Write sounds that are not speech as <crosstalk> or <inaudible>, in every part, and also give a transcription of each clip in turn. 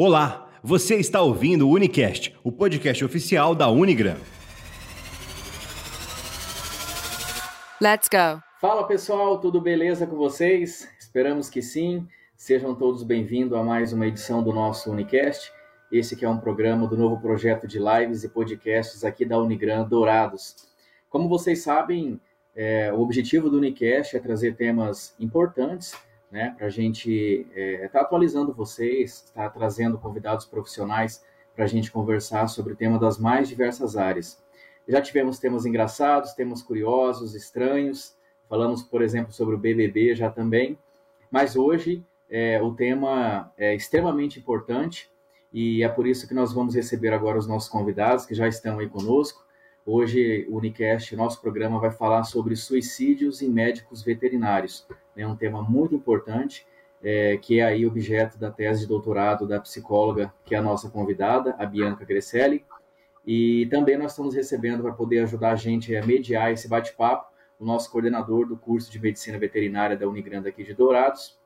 Olá, você está ouvindo o Unicast, o podcast oficial da Unigram. Let's go! Fala pessoal, tudo beleza com vocês? Esperamos que sim. Sejam todos bem-vindos a mais uma edição do nosso Unicast. Esse que é um programa do novo projeto de lives e podcasts aqui da Unigram Dourados. Como vocês sabem, é, o objetivo do Unicast é trazer temas importantes né, para a gente estar é, tá atualizando vocês, estar tá trazendo convidados profissionais para a gente conversar sobre o tema das mais diversas áreas. Já tivemos temas engraçados, temas curiosos, estranhos, falamos, por exemplo, sobre o BBB já também, mas hoje é, o tema é extremamente importante e é por isso que nós vamos receber agora os nossos convidados que já estão aí conosco. Hoje, o Unicast, nosso programa, vai falar sobre suicídios em médicos veterinários. É um tema muito importante, é, que é aí objeto da tese de doutorado da psicóloga, que é a nossa convidada, a Bianca Grecelli. E também nós estamos recebendo, para poder ajudar a gente a mediar esse bate-papo, o nosso coordenador do curso de Medicina Veterinária da Unigrande aqui de Dourados,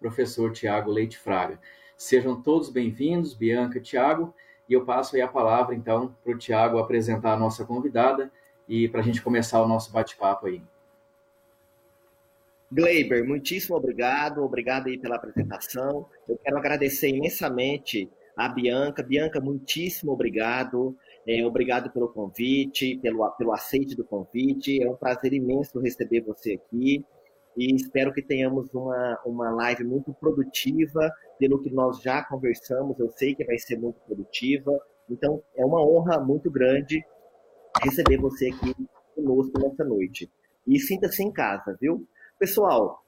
professor Tiago Leite Fraga. Sejam todos bem-vindos, Bianca Tiago. E eu passo aí a palavra, então, para o Tiago apresentar a nossa convidada e para a gente começar o nosso bate-papo aí. Gleiber, muitíssimo obrigado, obrigado aí pela apresentação. Eu quero agradecer imensamente a Bianca. Bianca, muitíssimo obrigado. É, obrigado pelo convite, pelo, pelo aceite do convite. É um prazer imenso receber você aqui e espero que tenhamos uma, uma live muito produtiva, pelo que nós já conversamos, eu sei que vai ser muito produtiva, então é uma honra muito grande receber você aqui conosco nessa noite. E sinta-se em casa, viu? Pessoal,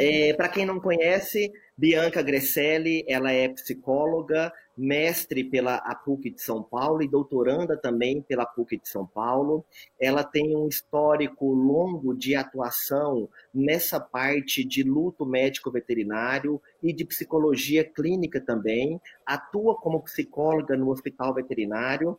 é, para quem não conhece, Bianca Grecelli, ela é psicóloga, mestre pela PUC de São Paulo e doutoranda também pela PUC de São Paulo. Ela tem um histórico longo de atuação nessa parte de luto médico veterinário e de psicologia clínica também. Atua como psicóloga no hospital veterinário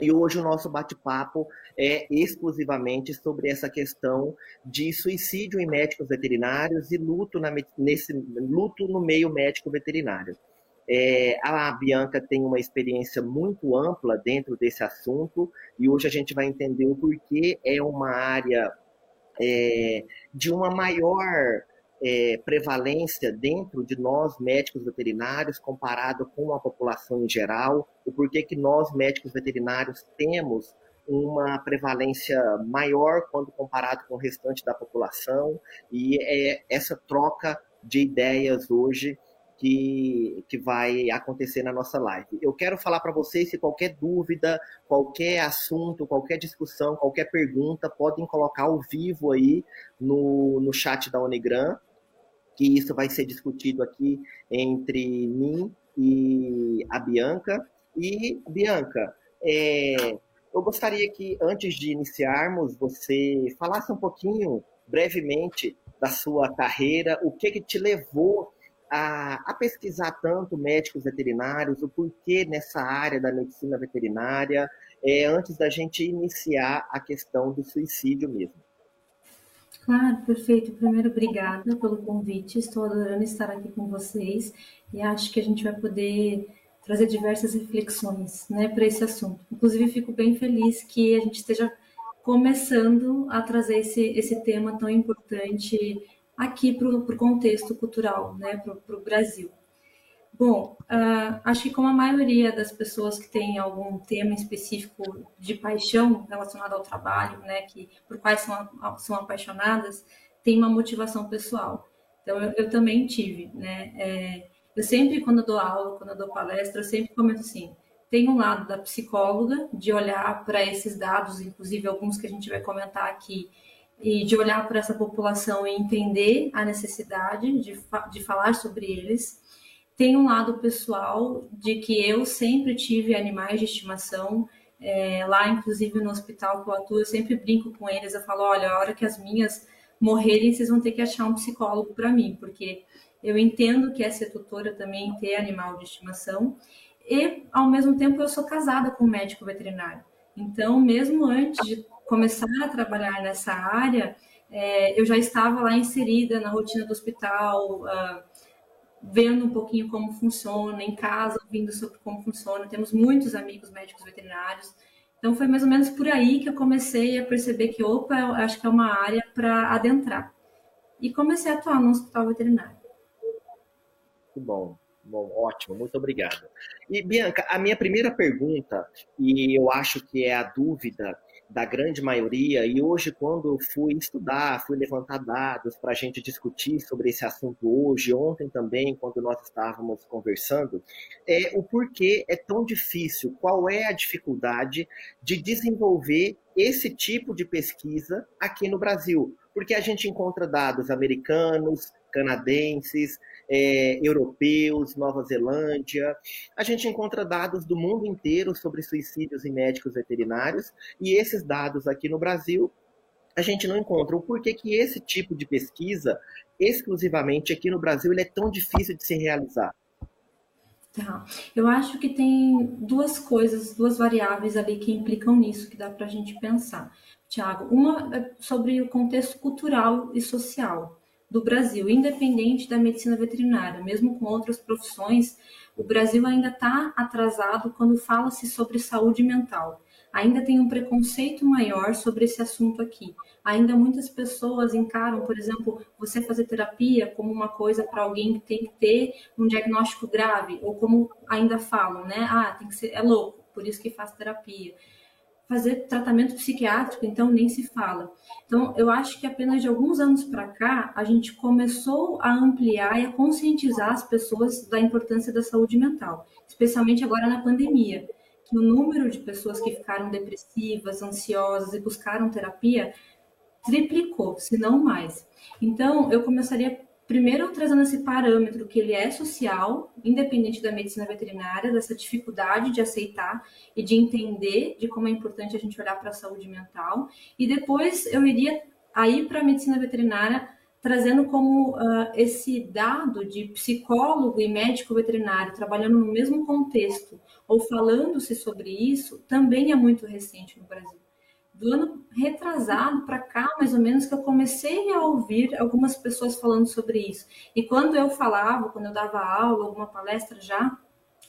e hoje o nosso bate-papo é exclusivamente sobre essa questão de suicídio em médicos veterinários e luto, na, nesse, luto no meio médico veterinário. É, a Bianca tem uma experiência muito ampla dentro desse assunto e hoje a gente vai entender o porquê é uma área é, de uma maior é, prevalência dentro de nós médicos veterinários comparado com a população em geral, o porquê que nós médicos veterinários temos uma prevalência maior quando comparado com o restante da população e é essa troca de ideias hoje que, que vai acontecer na nossa live. Eu quero falar para vocês que qualquer dúvida, qualquer assunto, qualquer discussão, qualquer pergunta, podem colocar ao vivo aí no, no chat da Unigram, que isso vai ser discutido aqui entre mim e a Bianca. E, Bianca, é, eu gostaria que, antes de iniciarmos, você falasse um pouquinho, brevemente, da sua carreira, o que, que te levou a, a, pesquisar tanto médicos veterinários, o porquê nessa área da medicina veterinária, é, antes da gente iniciar a questão do suicídio mesmo. Claro, perfeito. Primeiro, obrigada pelo convite. Estou adorando estar aqui com vocês e acho que a gente vai poder trazer diversas reflexões né, para esse assunto. Inclusive, fico bem feliz que a gente esteja começando a trazer esse, esse tema tão importante aqui para o contexto cultural, né, para o Brasil. Bom, uh, acho que como a maioria das pessoas que tem algum tema específico de paixão relacionado ao trabalho, né, que por quais são, são apaixonadas, tem uma motivação pessoal. Então eu, eu também tive, né? É, eu sempre quando eu dou aula, quando eu dou palestra, eu sempre comento assim: tem um lado da psicóloga de olhar para esses dados, inclusive alguns que a gente vai comentar aqui, e de olhar para essa população e entender a necessidade de, de falar sobre eles. Tem um lado pessoal de que eu sempre tive animais de estimação, é, lá inclusive no hospital que eu atuo, eu sempre brinco com eles, eu falo, olha, a hora que as minhas morrerem, vocês vão ter que achar um psicólogo para mim, porque eu entendo que é ser tutora também ter animal de estimação, e ao mesmo tempo eu sou casada com um médico veterinário. Então, mesmo antes de começar a trabalhar nessa área, é, eu já estava lá inserida na rotina do hospital, uh, vendo um pouquinho como funciona, em casa, ouvindo sobre como funciona. Temos muitos amigos médicos veterinários. Então, foi mais ou menos por aí que eu comecei a perceber que, opa, eu acho que é uma área para adentrar. E comecei a atuar no hospital veterinário. Que bom. Bom, ótimo, muito obrigado. E, Bianca, a minha primeira pergunta, e eu acho que é a dúvida da grande maioria, e hoje, quando fui estudar, fui levantar dados para a gente discutir sobre esse assunto hoje, ontem também, quando nós estávamos conversando, é o porquê é tão difícil, qual é a dificuldade de desenvolver esse tipo de pesquisa aqui no Brasil. Porque a gente encontra dados americanos, canadenses, é, europeus, Nova Zelândia. A gente encontra dados do mundo inteiro sobre suicídios em médicos veterinários, e esses dados aqui no Brasil a gente não encontra. O porquê que esse tipo de pesquisa, exclusivamente aqui no Brasil, ele é tão difícil de se realizar? Tá. Eu acho que tem duas coisas, duas variáveis ali que implicam nisso, que dá para a gente pensar. Tiago, uma é sobre o contexto cultural e social do Brasil, independente da medicina veterinária, mesmo com outras profissões, o Brasil ainda está atrasado quando fala-se sobre saúde mental. Ainda tem um preconceito maior sobre esse assunto aqui. Ainda muitas pessoas encaram, por exemplo, você fazer terapia como uma coisa para alguém que tem que ter um diagnóstico grave, ou como ainda falam, né? Ah, tem que ser, é louco, por isso que faz terapia fazer tratamento psiquiátrico, então nem se fala. Então, eu acho que apenas de alguns anos para cá, a gente começou a ampliar e a conscientizar as pessoas da importância da saúde mental, especialmente agora na pandemia, que o número de pessoas que ficaram depressivas, ansiosas e buscaram terapia triplicou, se não mais. Então, eu começaria primeiro trazendo esse parâmetro que ele é social, independente da medicina veterinária, dessa dificuldade de aceitar e de entender de como é importante a gente olhar para a saúde mental, e depois eu iria aí para a medicina veterinária trazendo como uh, esse dado de psicólogo e médico veterinário trabalhando no mesmo contexto ou falando-se sobre isso também é muito recente no Brasil do ano retrasado para cá, mais ou menos, que eu comecei a ouvir algumas pessoas falando sobre isso. E quando eu falava, quando eu dava aula, alguma palestra já,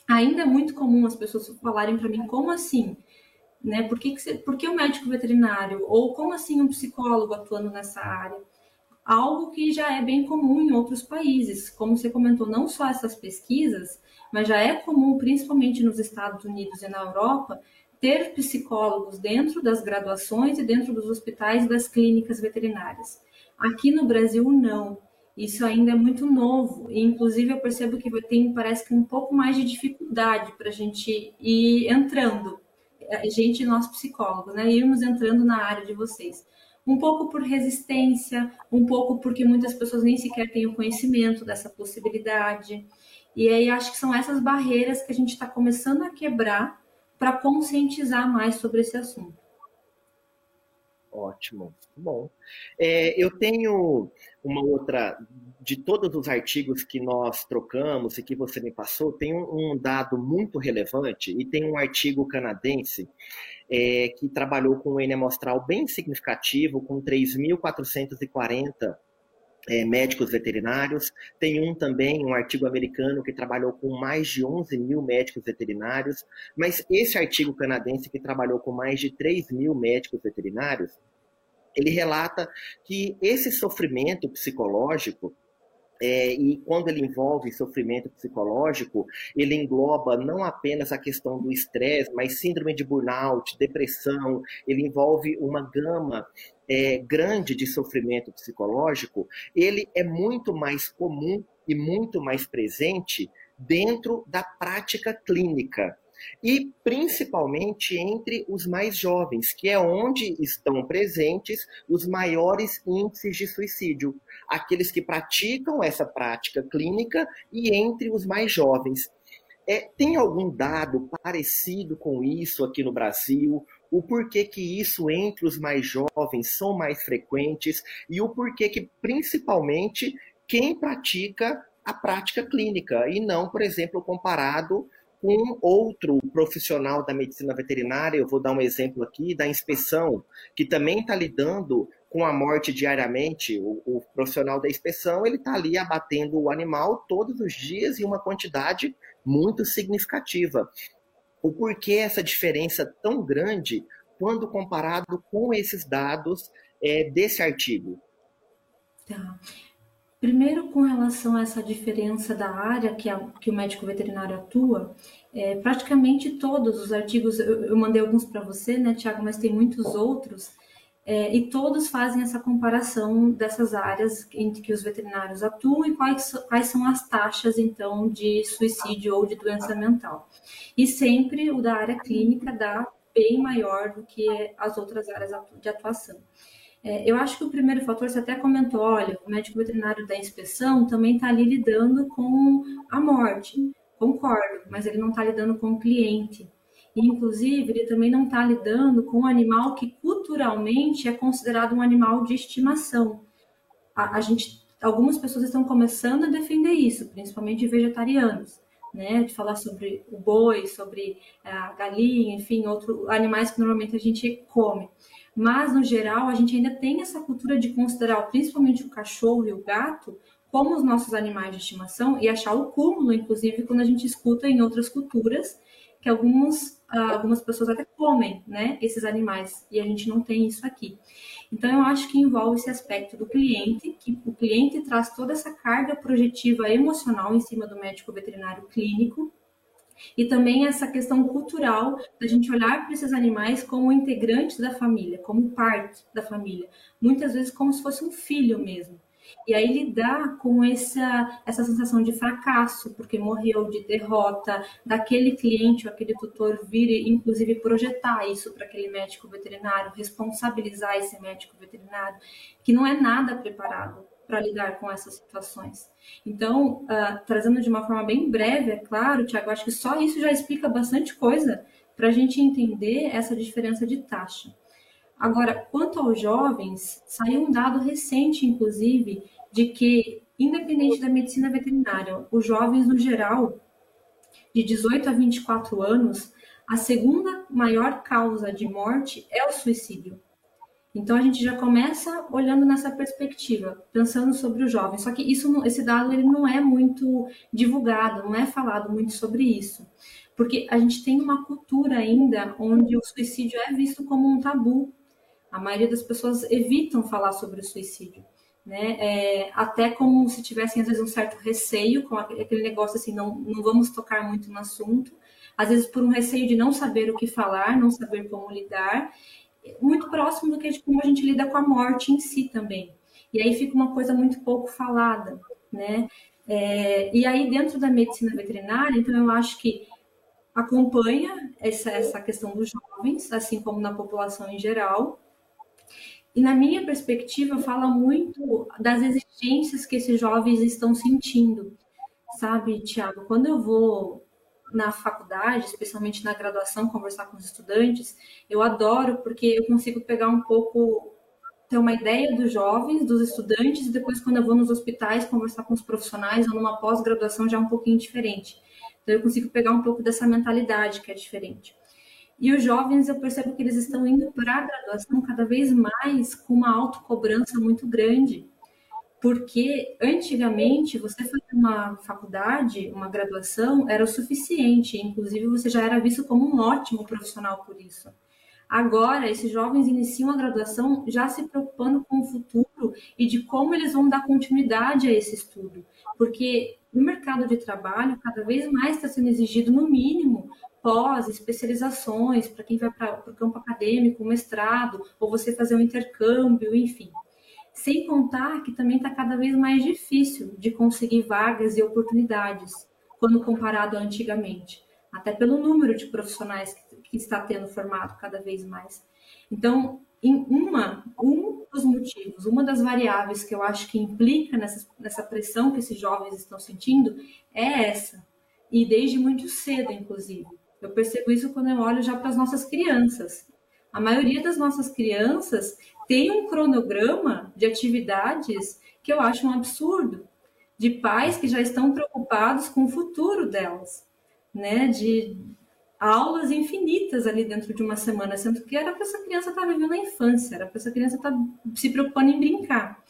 ainda é muito comum as pessoas falarem para mim, como assim? Né? Por, que, que você, por que o médico veterinário? Ou como assim um psicólogo atuando nessa área? Algo que já é bem comum em outros países. Como você comentou, não só essas pesquisas, mas já é comum, principalmente nos Estados Unidos e na Europa, ter psicólogos dentro das graduações e dentro dos hospitais e das clínicas veterinárias. Aqui no Brasil, não. Isso ainda é muito novo. E, inclusive, eu percebo que tem, parece que, um pouco mais de dificuldade para a gente ir entrando. A gente, nós psicólogos, né? Irmos entrando na área de vocês. Um pouco por resistência, um pouco porque muitas pessoas nem sequer têm o conhecimento dessa possibilidade. E aí, acho que são essas barreiras que a gente está começando a quebrar para conscientizar mais sobre esse assunto. Ótimo, bom. É, eu tenho uma outra, de todos os artigos que nós trocamos e que você me passou, tem um, um dado muito relevante e tem um artigo canadense é, que trabalhou com um N amostral bem significativo, com 3.440 é, médicos veterinários. Tem um também, um artigo americano, que trabalhou com mais de 11 mil médicos veterinários. Mas esse artigo canadense, que trabalhou com mais de 3 mil médicos veterinários, ele relata que esse sofrimento psicológico é, e quando ele envolve sofrimento psicológico, ele engloba não apenas a questão do estresse, mas síndrome de burnout, depressão, ele envolve uma gama é, grande de sofrimento psicológico, ele é muito mais comum e muito mais presente dentro da prática clínica e principalmente entre os mais jovens, que é onde estão presentes os maiores índices de suicídio, aqueles que praticam essa prática clínica e entre os mais jovens. É, tem algum dado parecido com isso aqui no Brasil? O porquê que isso entre os mais jovens são mais frequentes e o porquê que, principalmente, quem pratica a prática clínica e não, por exemplo, comparado com outro profissional da medicina veterinária, eu vou dar um exemplo aqui, da inspeção, que também está lidando com a morte diariamente, o, o profissional da inspeção ele está ali abatendo o animal todos os dias em uma quantidade muito significativa. O porquê essa diferença tão grande quando comparado com esses dados é, desse artigo? Tá. Primeiro, com relação a essa diferença da área que, a, que o médico veterinário atua, é, praticamente todos os artigos, eu, eu mandei alguns para você, né, Tiago, mas tem muitos outros, é, e todos fazem essa comparação dessas áreas em que os veterinários atuam e quais, quais são as taxas, então, de suicídio ou de doença mental. E sempre o da área clínica dá bem maior do que as outras áreas de atuação. É, eu acho que o primeiro fator, você até comentou, olha, o médico veterinário da inspeção também está ali lidando com a morte. Concordo, mas ele não está lidando com o cliente. Inclusive, ele também não está lidando com um animal que culturalmente é considerado um animal de estimação. A, a, gente, algumas pessoas estão começando a defender isso, principalmente vegetarianos, né? De falar sobre o boi, sobre a galinha, enfim, outros animais que normalmente a gente come. Mas, no geral, a gente ainda tem essa cultura de considerar principalmente o cachorro e o gato como os nossos animais de estimação e achar o cúmulo, inclusive, quando a gente escuta em outras culturas que alguns, ah, algumas pessoas até comem né, esses animais e a gente não tem isso aqui. Então, eu acho que envolve esse aspecto do cliente, que o cliente traz toda essa carga projetiva emocional em cima do médico veterinário clínico, e também essa questão cultural da gente olhar para esses animais como integrantes da família, como parte da família, muitas vezes como se fosse um filho mesmo. E aí lidar com essa, essa sensação de fracasso, porque morreu, de derrota, daquele cliente ou aquele tutor vir inclusive, projetar isso para aquele médico veterinário, responsabilizar esse médico veterinário, que não é nada preparado para lidar com essas situações. Então, uh, trazendo de uma forma bem breve, é claro, Tiago, acho que só isso já explica bastante coisa para a gente entender essa diferença de taxa. Agora, quanto aos jovens, saiu um dado recente, inclusive, de que, independente da medicina veterinária, os jovens, no geral, de 18 a 24 anos, a segunda maior causa de morte é o suicídio. Então a gente já começa olhando nessa perspectiva, pensando sobre o jovem. Só que isso, esse dado ele não é muito divulgado, não é falado muito sobre isso, porque a gente tem uma cultura ainda onde o suicídio é visto como um tabu. A maioria das pessoas evitam falar sobre o suicídio, né? É, até como se tivessem às vezes um certo receio com aquele negócio assim, não, não vamos tocar muito no assunto. Às vezes por um receio de não saber o que falar, não saber como lidar muito próximo do que de como a gente lida com a morte em si também. E aí fica uma coisa muito pouco falada, né? É, e aí dentro da medicina veterinária, então eu acho que acompanha essa, essa questão dos jovens, assim como na população em geral. E na minha perspectiva, fala muito das exigências que esses jovens estão sentindo, sabe, Tiago? Quando eu vou na faculdade, especialmente na graduação, conversar com os estudantes, eu adoro porque eu consigo pegar um pouco, ter uma ideia dos jovens, dos estudantes, e depois, quando eu vou nos hospitais conversar com os profissionais ou numa pós-graduação, já é um pouquinho diferente. Então, eu consigo pegar um pouco dessa mentalidade que é diferente. E os jovens, eu percebo que eles estão indo para a graduação cada vez mais com uma autocobrança muito grande. Porque antigamente você fazer uma faculdade, uma graduação, era o suficiente, inclusive você já era visto como um ótimo profissional por isso. Agora, esses jovens iniciam a graduação já se preocupando com o futuro e de como eles vão dar continuidade a esse estudo, porque no mercado de trabalho, cada vez mais está sendo exigido, no mínimo, pós, especializações, para quem vai para o campo acadêmico, mestrado, ou você fazer um intercâmbio, enfim. Sem contar que também está cada vez mais difícil de conseguir vagas e oportunidades quando comparado a antigamente, até pelo número de profissionais que, está tendo formado cada vez mais. Então, em uma, um dos motivos, uma das variáveis que eu acho que implica nessa, nessa pressão que esses jovens estão sentindo é essa, e desde muito cedo, inclusive. Eu percebo isso quando eu olho já para as nossas crianças. A maioria das nossas crianças tem um cronograma de atividades que eu acho um absurdo, de pais que já estão preocupados com o futuro delas, né? De aulas infinitas ali dentro de uma semana, sendo que era para essa criança estar tá vivendo a infância, era para essa criança estar tá se preocupando em brincar.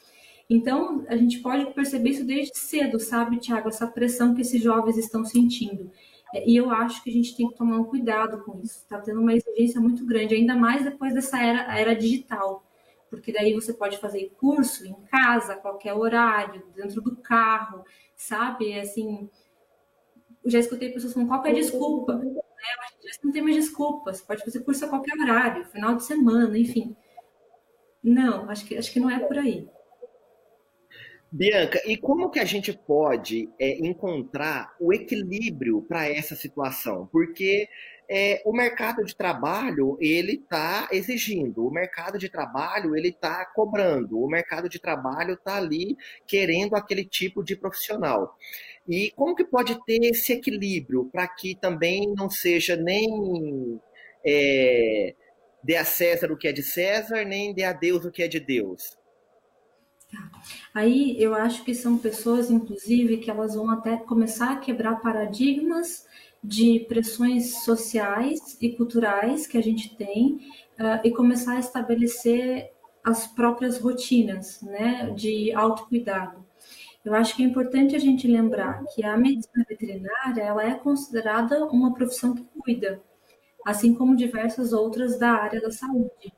Então, a gente pode perceber isso desde cedo, sabe, Tiago, essa pressão que esses jovens estão sentindo. É, e eu acho que a gente tem que tomar um cuidado com isso. Está tendo uma exigência muito grande, ainda mais depois dessa era, era digital. Porque daí você pode fazer curso em casa, a qualquer horário, dentro do carro, sabe? Assim, já escutei pessoas falando, qual é a desculpa? Né? Hoje não tem mais desculpas, pode fazer curso a qualquer horário, final de semana, enfim. Não, acho que, acho que não é por aí. Bianca, e como que a gente pode é, encontrar o equilíbrio para essa situação? Porque é, o mercado de trabalho ele está exigindo, o mercado de trabalho ele está cobrando, o mercado de trabalho está ali querendo aquele tipo de profissional. E como que pode ter esse equilíbrio para que também não seja nem é, dê a César o que é de César, nem dê a Deus o que é de Deus? Tá. Aí eu acho que são pessoas, inclusive, que elas vão até começar a quebrar paradigmas de pressões sociais e culturais que a gente tem uh, e começar a estabelecer as próprias rotinas né, de autocuidado. Eu acho que é importante a gente lembrar que a medicina veterinária ela é considerada uma profissão que cuida, assim como diversas outras da área da saúde.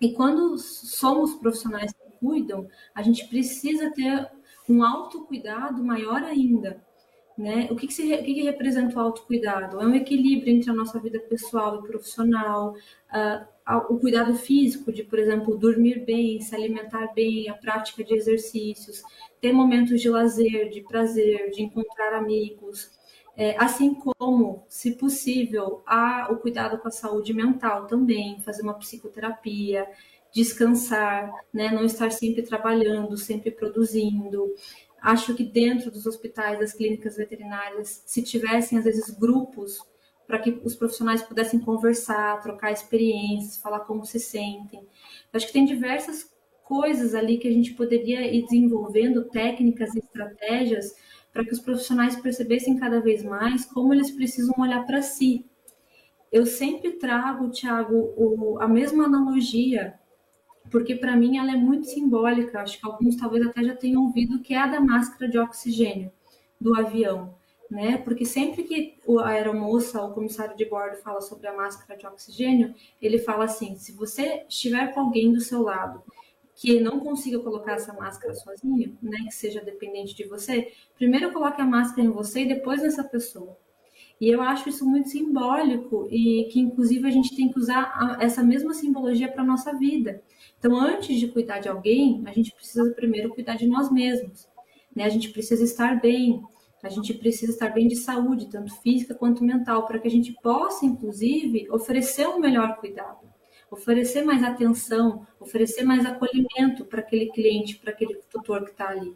E quando somos profissionais cuidam, a gente precisa ter um autocuidado maior ainda. Né? O que, que, se, o que, que representa o autocuidado? É um equilíbrio entre a nossa vida pessoal e profissional, uh, o cuidado físico, de, por exemplo, dormir bem, se alimentar bem, a prática de exercícios, ter momentos de lazer, de prazer, de encontrar amigos, é, assim como, se possível, há o cuidado com a saúde mental também, fazer uma psicoterapia, descansar, né? não estar sempre trabalhando, sempre produzindo. Acho que dentro dos hospitais, das clínicas veterinárias, se tivessem, às vezes, grupos para que os profissionais pudessem conversar, trocar experiências, falar como se sentem. Acho que tem diversas coisas ali que a gente poderia ir desenvolvendo, técnicas e estratégias, para que os profissionais percebessem cada vez mais como eles precisam olhar para si. Eu sempre trago, Tiago, a mesma analogia porque para mim ela é muito simbólica. Acho que alguns talvez até já tenham ouvido que é a da máscara de oxigênio do avião, né? Porque sempre que a aeromoça, o comissário de bordo fala sobre a máscara de oxigênio, ele fala assim: se você estiver com alguém do seu lado que não consiga colocar essa máscara sozinho, né, que seja dependente de você, primeiro coloque a máscara em você e depois nessa pessoa. E eu acho isso muito simbólico e que, inclusive, a gente tem que usar essa mesma simbologia para a nossa vida. Então, antes de cuidar de alguém, a gente precisa primeiro cuidar de nós mesmos. Né? A gente precisa estar bem, a gente precisa estar bem de saúde, tanto física quanto mental, para que a gente possa, inclusive, oferecer um melhor cuidado, oferecer mais atenção, oferecer mais acolhimento para aquele cliente, para aquele tutor que está ali.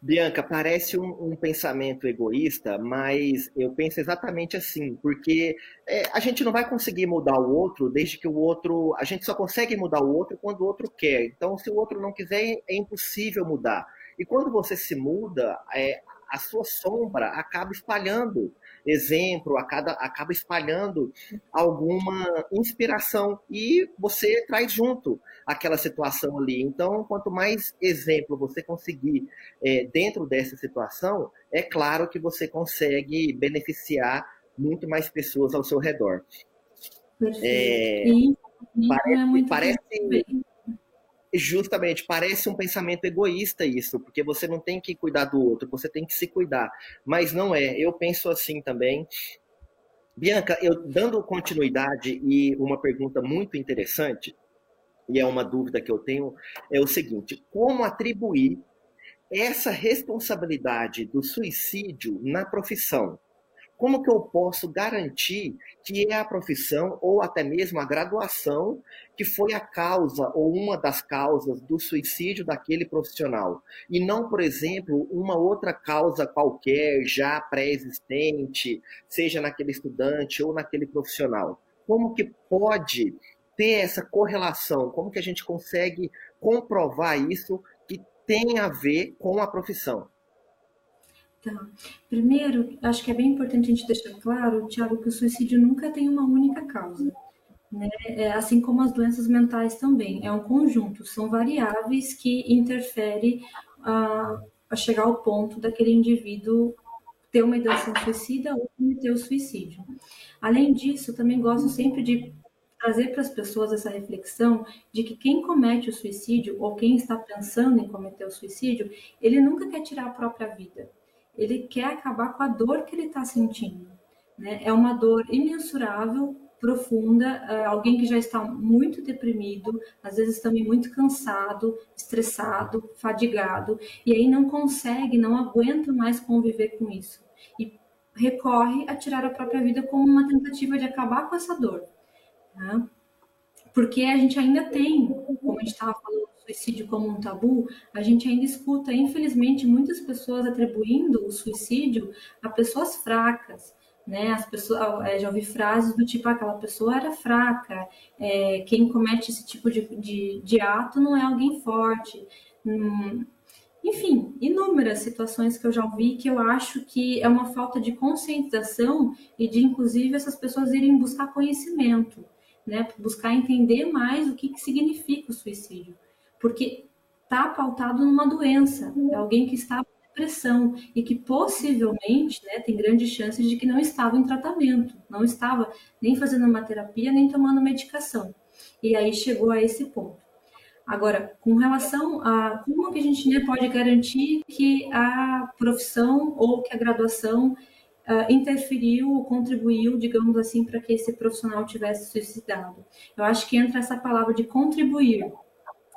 Bianca, parece um, um, pensamento egoísta, mas eu penso exatamente assim, porque é, a gente não vai conseguir mudar o outro desde que o outro. A gente só consegue mudar o outro quando o outro quer. Então, se o outro não quiser, é impossível mudar. E quando você se muda, é, a sua sombra acaba espalhando exemplo, acaba, acaba espalhando alguma inspiração e você traz junto aquela situação ali. Então, quanto mais exemplo você conseguir é, dentro dessa situação, é claro que você consegue beneficiar muito mais pessoas ao seu redor. É, parece, é parece, justamente parece um pensamento egoísta isso, porque você não tem que cuidar do outro, você tem que se cuidar. Mas não é. Eu penso assim também. Bianca, eu dando continuidade e uma pergunta muito interessante, e é uma dúvida que eu tenho, é o seguinte: como atribuir essa responsabilidade do suicídio na profissão? Como que eu posso garantir que é a profissão ou até mesmo a graduação que foi a causa ou uma das causas do suicídio daquele profissional e não, por exemplo, uma outra causa qualquer já pré-existente, seja naquele estudante ou naquele profissional? Como que pode ter essa correlação? Como que a gente consegue comprovar isso que tem a ver com a profissão? Tá. Primeiro, acho que é bem importante a gente deixar claro, Tiago, que o suicídio nunca tem uma única causa. Né? É, assim como as doenças mentais também. É um conjunto, são variáveis que interferem a, a chegar ao ponto daquele indivíduo ter uma ideação suicida ou cometer o suicídio. Além disso, também gosto sempre de trazer para as pessoas essa reflexão de que quem comete o suicídio ou quem está pensando em cometer o suicídio, ele nunca quer tirar a própria vida. Ele quer acabar com a dor que ele está sentindo. Né? É uma dor imensurável, profunda, é alguém que já está muito deprimido, às vezes também muito cansado, estressado, fadigado, e aí não consegue, não aguenta mais conviver com isso. E recorre a tirar a própria vida como uma tentativa de acabar com essa dor. Tá? Porque a gente ainda tem, como a gente estava falando, suicídio como um tabu, a gente ainda escuta, infelizmente, muitas pessoas atribuindo o suicídio a pessoas fracas, né? As pessoas, é, já ouvi frases do tipo, ah, aquela pessoa era fraca, é, quem comete esse tipo de, de, de, ato não é alguém forte. Hum, enfim, inúmeras situações que eu já ouvi que eu acho que é uma falta de conscientização e de, inclusive, essas pessoas irem buscar conhecimento, né? Buscar entender mais o que, que significa o suicídio. Porque está pautado numa doença, é alguém que está depressão e que possivelmente né, tem grandes chances de que não estava em tratamento, não estava nem fazendo uma terapia, nem tomando medicação. E aí chegou a esse ponto. Agora, com relação a como que a gente né, pode garantir que a profissão ou que a graduação uh, interferiu ou contribuiu, digamos assim, para que esse profissional tivesse suicidado? Eu acho que entra essa palavra de contribuir.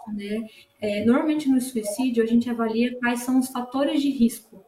Né? É, normalmente no suicídio a gente avalia quais são os fatores de risco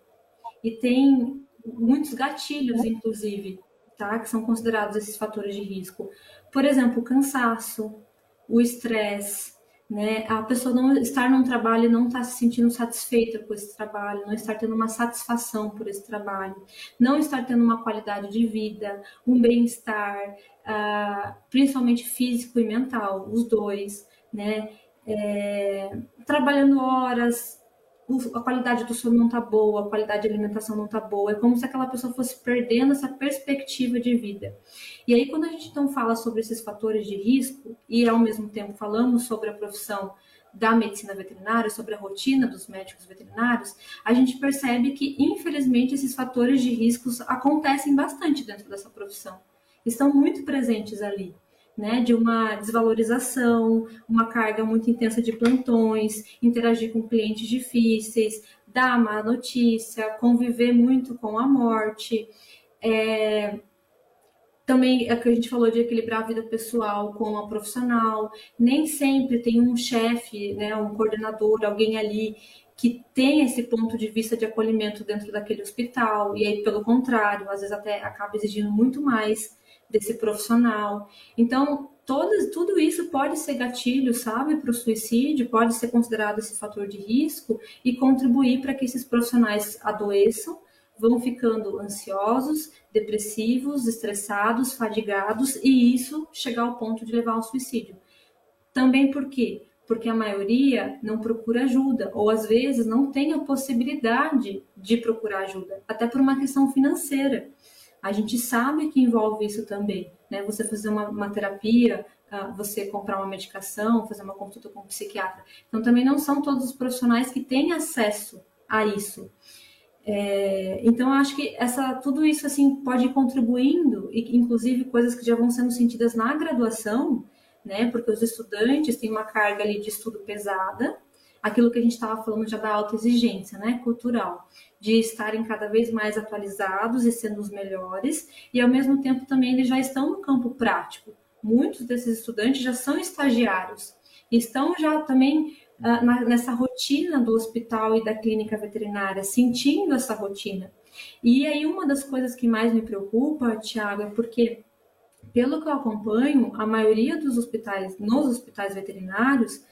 e tem muitos gatilhos, inclusive, tá? Que são considerados esses fatores de risco. Por exemplo, o cansaço, o estresse, né? A pessoa não estar num trabalho e não estar se sentindo satisfeita com esse trabalho, não estar tendo uma satisfação por esse trabalho, não estar tendo uma qualidade de vida, um bem-estar, uh, principalmente físico e mental, os dois, né? É, trabalhando horas, a qualidade do sono não está boa, a qualidade de alimentação não está boa, é como se aquela pessoa fosse perdendo essa perspectiva de vida. E aí, quando a gente então fala sobre esses fatores de risco, e ao mesmo tempo falamos sobre a profissão da medicina veterinária, sobre a rotina dos médicos veterinários, a gente percebe que, infelizmente, esses fatores de riscos acontecem bastante dentro dessa profissão, estão muito presentes ali né, de uma desvalorização, uma carga muito intensa de plantões, interagir com clientes difíceis, dar má notícia, conviver muito com a morte. É, também é que a gente falou de equilibrar a vida pessoal com a profissional. Nem sempre tem um chefe, né, um coordenador, alguém ali que tem esse ponto de vista de acolhimento dentro daquele hospital. E aí, pelo contrário, às vezes até acaba exigindo muito mais desse profissional. Então, tudo isso pode ser gatilho, sabe, para o suicídio, pode ser considerado esse fator de risco e contribuir para que esses profissionais adoeçam, vão ficando ansiosos, depressivos, estressados, fadigados e isso chegar ao ponto de levar ao suicídio. Também por quê? Porque a maioria não procura ajuda, ou às vezes não tem a possibilidade de procurar ajuda, até por uma questão financeira a gente sabe que envolve isso também, né? Você fazer uma, uma terapia, uh, você comprar uma medicação, fazer uma consulta com um psiquiatra. Então, também não são todos os profissionais que têm acesso a isso. É, então, eu acho que essa, tudo isso assim pode ir contribuindo, e inclusive coisas que já vão sendo sentidas na graduação, né? Porque os estudantes têm uma carga ali de estudo pesada, aquilo que a gente estava falando já da alta exigência, né? Cultural de estarem cada vez mais atualizados e sendo os melhores, e ao mesmo tempo também eles já estão no campo prático. Muitos desses estudantes já são estagiários, estão já também uh, na, nessa rotina do hospital e da clínica veterinária, sentindo essa rotina. E aí uma das coisas que mais me preocupa, Tiago, é porque pelo que eu acompanho, a maioria dos hospitais, nos hospitais veterinários,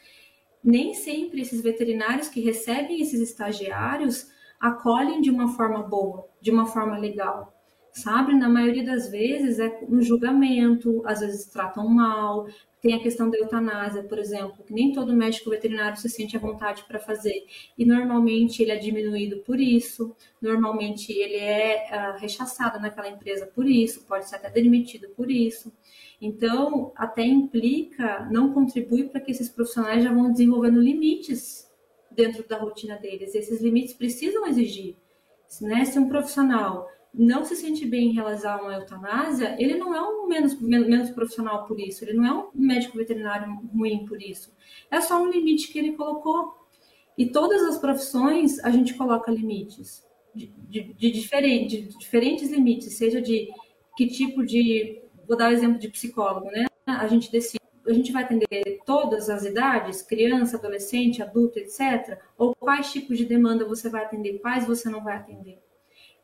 nem sempre esses veterinários que recebem esses estagiários acolhem de uma forma boa, de uma forma legal, sabe? Na maioria das vezes é um julgamento, às vezes tratam mal, tem a questão da eutanásia, por exemplo, que nem todo médico veterinário se sente à vontade para fazer. E normalmente ele é diminuído por isso, normalmente ele é uh, rechaçado naquela empresa por isso, pode ser até demitido por isso. Então, até implica, não contribui para que esses profissionais já vão desenvolvendo limites dentro da rotina deles. Esses limites precisam exigir. Né? Se um profissional não se sente bem em realizar uma eutanásia, ele não é um menos, menos profissional por isso, ele não é um médico veterinário ruim por isso. É só um limite que ele colocou. E todas as profissões a gente coloca limites, de, de, de, diferente, de diferentes limites, seja de que tipo de. Vou dar o exemplo de psicólogo, né? A gente decide a gente vai atender todas as idades, criança, adolescente, adulto, etc. Ou quais tipos de demanda você vai atender, quais você não vai atender.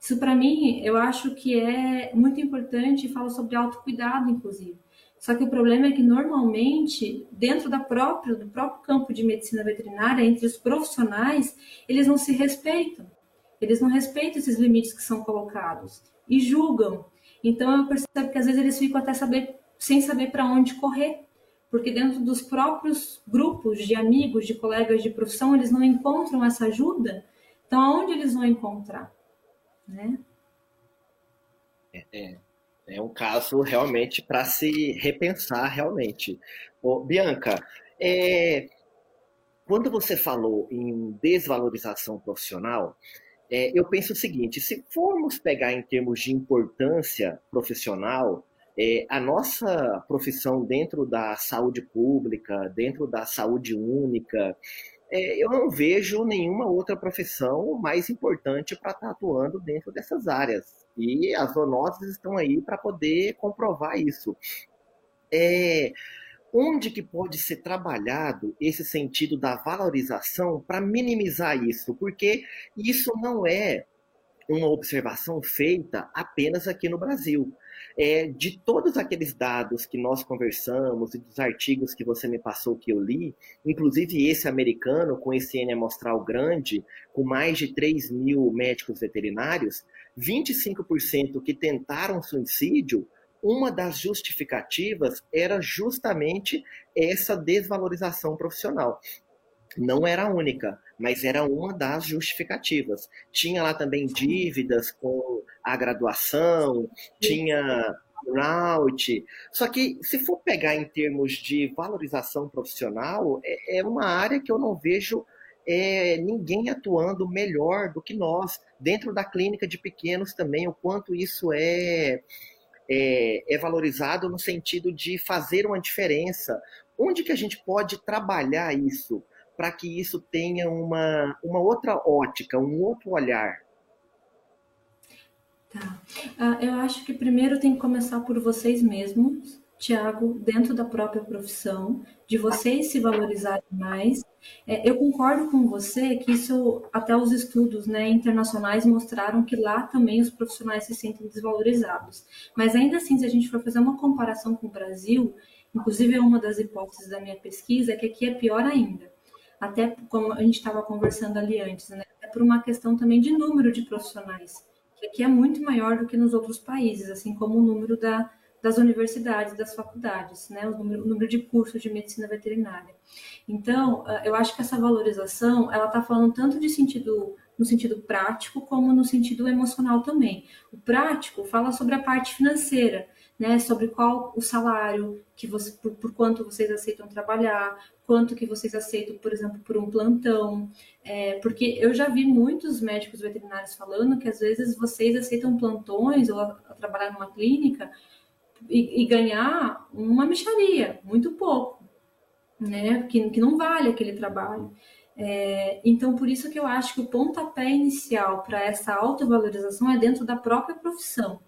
Isso, para mim, eu acho que é muito importante e fala sobre autocuidado, inclusive. Só que o problema é que, normalmente, dentro da própria, do próprio campo de medicina veterinária, entre os profissionais, eles não se respeitam. Eles não respeitam esses limites que são colocados e julgam. Então, eu percebo que, às vezes, eles ficam até saber, sem saber para onde correr. Porque dentro dos próprios grupos de amigos, de colegas de profissão, eles não encontram essa ajuda. Então, aonde eles vão encontrar? Né? É, é, é um caso realmente para se repensar realmente. Ô, Bianca, é, quando você falou em desvalorização profissional, é, eu penso o seguinte: se formos pegar em termos de importância profissional, é, a nossa profissão dentro da saúde pública, dentro da saúde única, é, eu não vejo nenhuma outra profissão mais importante para estar tá atuando dentro dessas áreas. E as zoonoses estão aí para poder comprovar isso. É, onde que pode ser trabalhado esse sentido da valorização para minimizar isso? Porque isso não é uma observação feita apenas aqui no Brasil é, de todos aqueles dados que nós conversamos e dos artigos que você me passou que eu li, inclusive esse americano com esse N amostral grande, com mais de 3 mil médicos veterinários, 25% que tentaram suicídio, uma das justificativas era justamente essa desvalorização profissional. Não era a única, mas era uma das justificativas. Tinha lá também dívidas com a graduação, tinha burnout. Só que, se for pegar em termos de valorização profissional, é, é uma área que eu não vejo é, ninguém atuando melhor do que nós. Dentro da clínica de pequenos também, o quanto isso é, é, é valorizado no sentido de fazer uma diferença. Onde que a gente pode trabalhar isso? Para que isso tenha uma, uma outra ótica, um outro olhar? Tá. Uh, eu acho que primeiro tem que começar por vocês mesmos, Tiago, dentro da própria profissão, de vocês se valorizarem mais. É, eu concordo com você que isso, até os estudos né, internacionais mostraram que lá também os profissionais se sentem desvalorizados. Mas ainda assim, se a gente for fazer uma comparação com o Brasil, inclusive é uma das hipóteses da minha pesquisa, é que aqui é pior ainda até como a gente estava conversando ali antes, né? É por uma questão também de número de profissionais, que aqui é muito maior do que nos outros países, assim como o número da, das universidades, das faculdades, né? O número, o número de cursos de medicina veterinária. Então, ah, eu acho que essa valorização, ela está falando tanto de sentido no sentido prático como no sentido emocional também. O prático fala sobre a parte financeira, né, sobre qual o salário que você, por, por, quanto vocês aceitam trabalhar, quanto que vocês aceitam, por exemplo, por um plantão, é, porque eu já vi muitos médicos veterinários falando que às vezes vocês aceitam plantões ou a, a trabalhar numa clínica e, e, ganhar uma micharia, muito pouco, né, que, que não vale aquele trabalho. É, então, por isso que eu acho que o pontapé inicial para essa autovalorização é dentro da própria profissão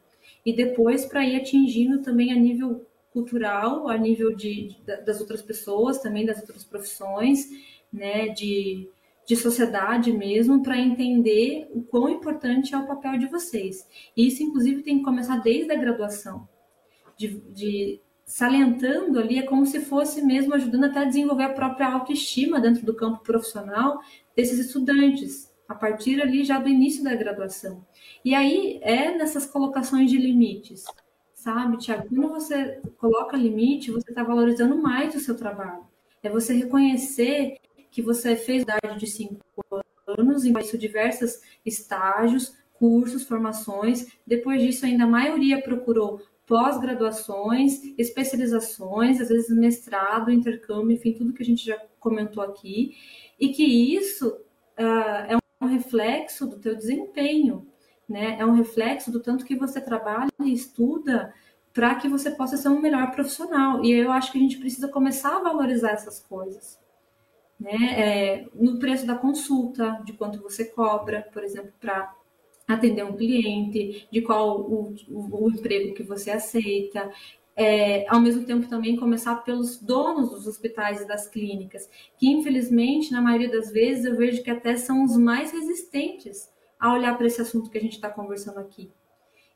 e depois para ir atingindo também a nível cultural, a nível de, de, das outras pessoas, também das outras profissões, né, de, de sociedade mesmo, para entender o quão importante é o papel de vocês. E isso, inclusive, tem que começar desde a graduação, de, de salientando ali, é como se fosse mesmo ajudando até a desenvolver a própria autoestima dentro do campo profissional desses estudantes, a partir ali já do início da graduação. E aí é nessas colocações de limites. sabe, Tiago? Quando você coloca limite, você está valorizando mais o seu trabalho. É você reconhecer que você fez idade de cinco anos, em diversos estágios, cursos, formações. Depois disso, ainda a maioria procurou pós-graduações, especializações, às vezes mestrado, intercâmbio, enfim, tudo que a gente já comentou aqui, e que isso uh, é um reflexo do teu desempenho, né? É um reflexo do tanto que você trabalha e estuda para que você possa ser um melhor profissional. E eu acho que a gente precisa começar a valorizar essas coisas. Né? É, no preço da consulta, de quanto você cobra, por exemplo, para atender um cliente, de qual o, o, o emprego que você aceita, é, ao mesmo tempo também começar pelos donos dos hospitais e das clínicas, que infelizmente, na maioria das vezes, eu vejo que até são os mais resistentes a olhar para esse assunto que a gente está conversando aqui.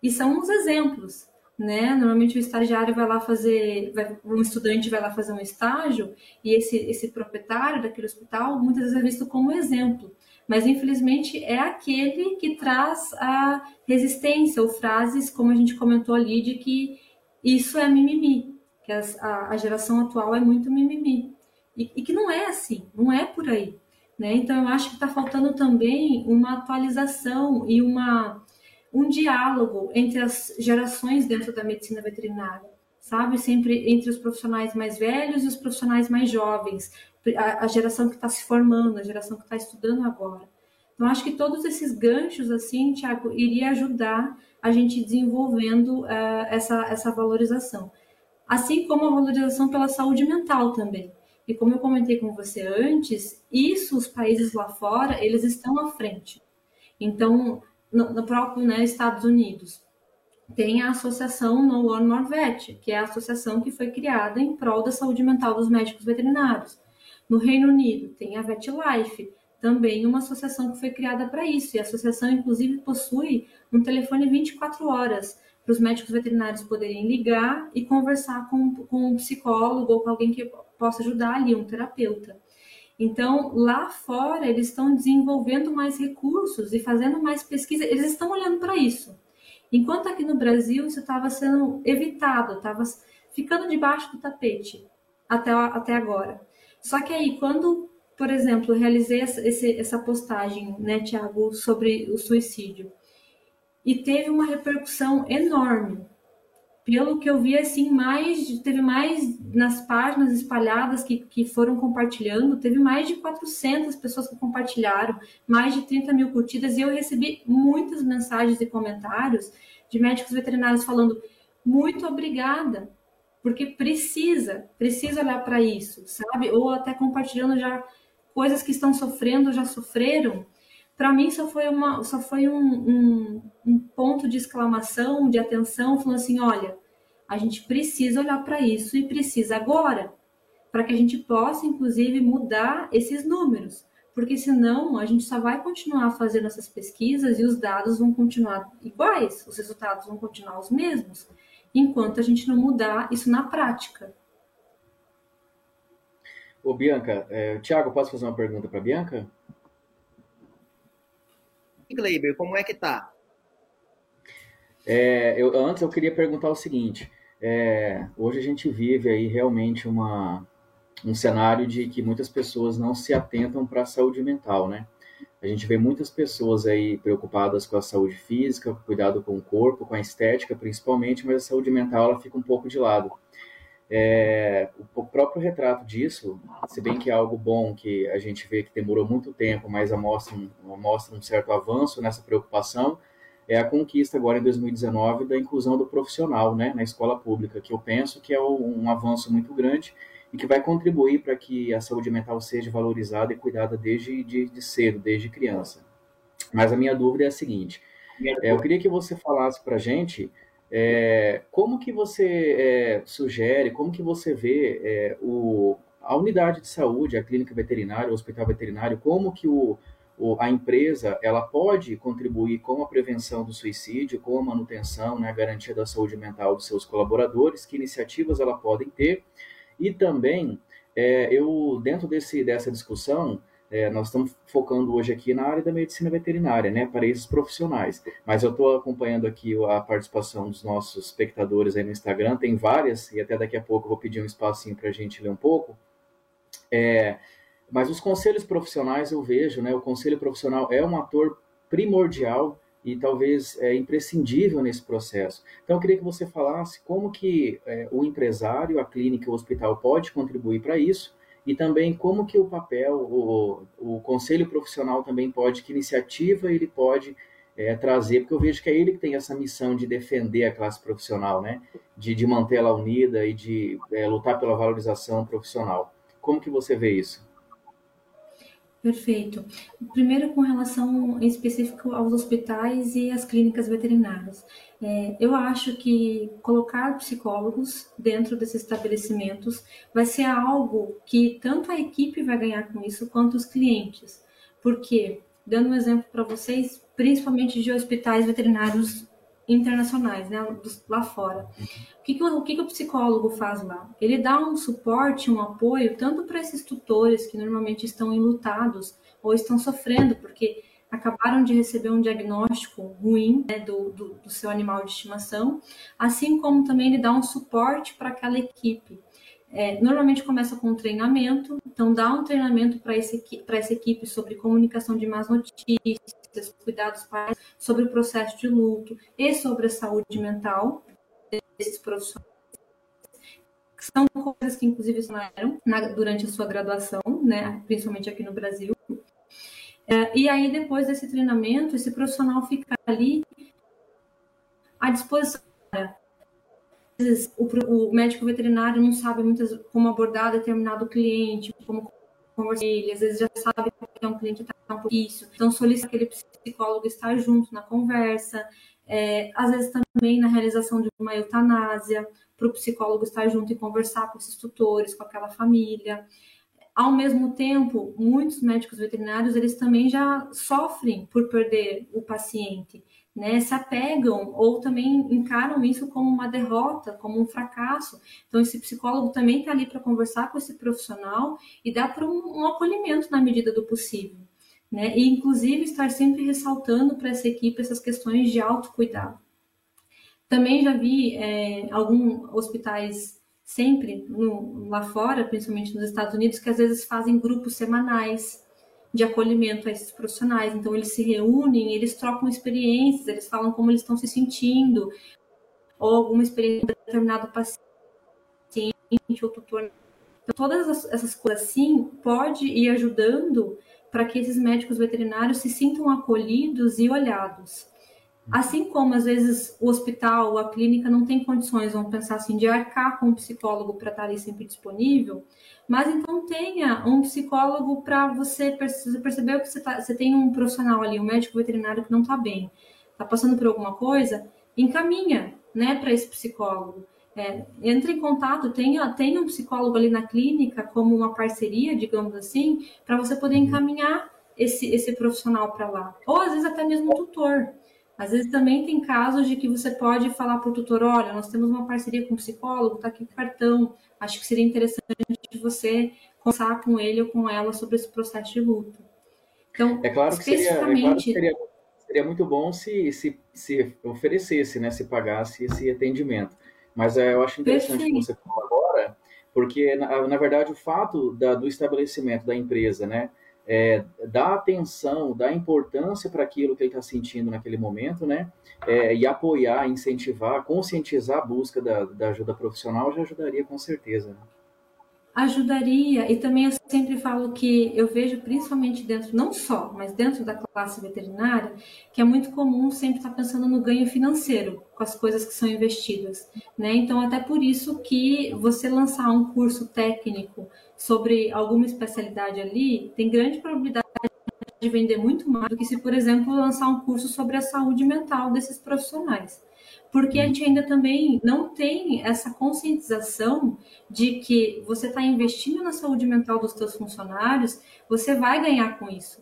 E são uns exemplos, né? Normalmente o estagiário vai lá fazer, vai, um estudante vai lá fazer um estágio e esse, esse proprietário daquele hospital muitas vezes é visto como exemplo mas infelizmente é aquele que traz a resistência ou frases, como a gente comentou ali, de que isso é mimimi, que as, a, a, geração atual é muito mimimi. E, e, que não é assim, não é por aí. Né? Então eu acho que está faltando também uma atualização e uma, um diálogo entre as gerações dentro da medicina veterinária, sabe? Sempre entre os profissionais mais velhos e os profissionais mais jovens, a, a geração que está se formando, a geração que está estudando agora. Então, acho que todos esses ganchos, assim, Tiago, iria ajudar a gente desenvolvendo uh, essa, essa valorização. Assim como a valorização pela saúde mental também. E como eu comentei com você antes, isso os países lá fora, eles estão à frente. Então, no, no próprio né, Estados Unidos, tem a associação No One More Vet, que é a associação que foi criada em prol da saúde mental dos médicos veterinários. No Reino Unido, tem a VetLife, também uma associação que foi criada para isso. E a associação, inclusive, possui um telefone 24 horas para os médicos veterinários poderem ligar e conversar com, com um psicólogo ou com alguém que possa ajudar ali, um terapeuta. Então, lá fora, eles estão desenvolvendo mais recursos e fazendo mais pesquisa, eles estão olhando para isso. Enquanto aqui no Brasil, isso estava sendo evitado, estava ficando debaixo do tapete até, até agora. Só que aí, quando, por exemplo, realizei essa, postagem, né, Tiago, sobre o suicídio, e teve uma repercussão enorme. Pelo que eu vi, assim, mais, teve mais nas páginas espalhadas que, que foram compartilhando, teve mais de 400 pessoas que compartilharam, mais de 30 mil curtidas, e eu recebi muitas mensagens e comentários de médicos veterinários falando: muito obrigada, porque precisa, precisa olhar para isso, sabe? Ou até compartilhando já coisas que estão sofrendo, já sofreram. Para mim, só foi, uma, só foi um, um, um ponto de exclamação, de atenção, falando assim: olha, a gente precisa olhar para isso e precisa agora, para que a gente possa, inclusive, mudar esses números, porque senão a gente só vai continuar fazendo essas pesquisas e os dados vão continuar iguais, os resultados vão continuar os mesmos enquanto a gente não mudar isso na prática. Ô, Bianca, é, Tiago, posso fazer uma pergunta para Bianca? Gleiber, como é que tá? É, eu, antes eu queria perguntar o seguinte: é, hoje a gente vive aí realmente uma, um cenário de que muitas pessoas não se atentam para a saúde mental, né? A gente vê muitas pessoas aí preocupadas com a saúde física, cuidado com o corpo, com a estética principalmente, mas a saúde mental ela fica um pouco de lado. É, o próprio retrato disso, se bem que é algo bom que a gente vê que demorou muito tempo, mas mostra um, certo avanço nessa preocupação, é a conquista agora em 2019 da inclusão do profissional né, na escola pública, que eu penso que é um avanço muito grande e que vai contribuir para que a saúde mental seja valorizada e cuidada desde de, de cedo, desde criança. Mas a minha dúvida é a seguinte: é, eu queria que você falasse para a gente é, como que você é, sugere, como que você vê é, o, a unidade de saúde, a clínica veterinária, o hospital veterinário, como que o, o, a empresa ela pode contribuir com a prevenção do suicídio, com a manutenção, né, a garantia da saúde mental dos seus colaboradores, que iniciativas ela podem ter? E também, é, eu dentro desse, dessa discussão, é, nós estamos focando hoje aqui na área da medicina veterinária, né, para esses profissionais. Mas eu estou acompanhando aqui a participação dos nossos espectadores aí no Instagram, tem várias, e até daqui a pouco eu vou pedir um espacinho para a gente ler um pouco. É, mas os conselhos profissionais eu vejo, né, o conselho profissional é um ator primordial e talvez é imprescindível nesse processo. Então, eu queria que você falasse como que é, o empresário, a clínica, o hospital pode contribuir para isso e também como que o papel, o, o conselho profissional também pode, que iniciativa ele pode é, trazer, porque eu vejo que é ele que tem essa missão de defender a classe profissional, né? De, de mantê-la unida e de é, lutar pela valorização profissional. Como que você vê isso? Perfeito. Primeiro, com relação em específico aos hospitais e às clínicas veterinárias. É, eu acho que colocar psicólogos dentro desses estabelecimentos vai ser algo que tanto a equipe vai ganhar com isso quanto os clientes. Porque, dando um exemplo para vocês, principalmente de hospitais veterinários internacionais, né, lá fora. O que, que, o, que, que o psicólogo faz lá? Ele dá um suporte, um apoio, tanto para esses tutores que normalmente estão enlutados ou estão sofrendo, porque acabaram de receber um diagnóstico ruim né, do, do, do, seu animal de estimação, assim como também ele dá um suporte para aquela equipe. É, normalmente começa com um treinamento, então dá um treinamento para essa equipe sobre comunicação de más notícias, cuidados pais, sobre o processo de luto e sobre a saúde mental desses profissionais. São coisas que, inclusive, estudaram durante a sua graduação, né, principalmente aqui no Brasil. É, e aí, depois desse treinamento, esse profissional fica ali à disposição vezes o, o, médico veterinário não sabe muitas como abordar determinado cliente, como conversar com ele, às vezes já sabe que é um cliente que está um propício, então solicita aquele psicólogo estar junto na conversa, é, às vezes também na realização de uma eutanásia, para o psicólogo estar junto e conversar com esses tutores, com aquela família. Ao mesmo tempo, muitos médicos veterinários, eles também já sofrem por perder o paciente né, se apegam ou também encaram isso como uma derrota, como um fracasso. Então, esse psicólogo também está ali para conversar com esse profissional e dar para um, um, acolhimento na medida do possível. Né? E, inclusive, estar sempre ressaltando para essa equipe essas questões de autocuidado. Também já vi é, alguns hospitais sempre no, lá fora, principalmente nos Estados Unidos, que às vezes fazem grupos semanais de acolhimento a esses profissionais. Então, eles se reúnem, eles trocam experiências, eles falam como eles estão se sentindo, ou alguma experiência de determinado paciente ou tutor. Então, todas essas coisas assim pode ir ajudando para que esses médicos veterinários se sintam acolhidos e olhados. Assim como às vezes o hospital ou a clínica não tem condições, vamos pensar assim, de arcar com um psicólogo para estar ali sempre disponível, mas então tenha um psicólogo para você perceber que você, tá, você tem um profissional ali, um médico veterinário que não está bem, está passando por alguma coisa, encaminha né, para esse psicólogo. É, entre em contato, tenha, tenha um psicólogo ali na clínica como uma parceria, digamos assim, para você poder encaminhar esse, esse profissional para lá. Ou às vezes até mesmo um tutor. Às vezes também tem casos de que você pode falar para o tutor, olha, nós temos uma parceria com um psicólogo, está aqui o cartão, acho que seria interessante você conversar com ele ou com ela sobre esse processo de luto. Então, é claro que seria, é claro que seria, seria muito bom se, se, se oferecesse, né, se pagasse esse atendimento. Mas é, eu acho interessante que você falou agora, porque, na, na verdade, o fato da, do estabelecimento da empresa, né, é, dar atenção, dar importância para aquilo que ele está sentindo naquele momento, né? É, e apoiar, incentivar, conscientizar a busca da, da ajuda profissional já ajudaria com certeza. Né? Ajudaria, e também eu sempre falo que eu vejo principalmente dentro, não só, mas dentro da classe veterinária, que é muito comum sempre estar tá pensando no ganho financeiro com as coisas que são investidas, né? Então, até por isso que você lançar um curso técnico sobre alguma especialidade ali, tem grande probabilidade de vender muito mais do que se, por exemplo, lançar um curso sobre a saúde mental desses profissionais. Porque a gente ainda também não tem essa conscientização de que você está investindo na saúde mental dos seus funcionários, você vai ganhar com isso.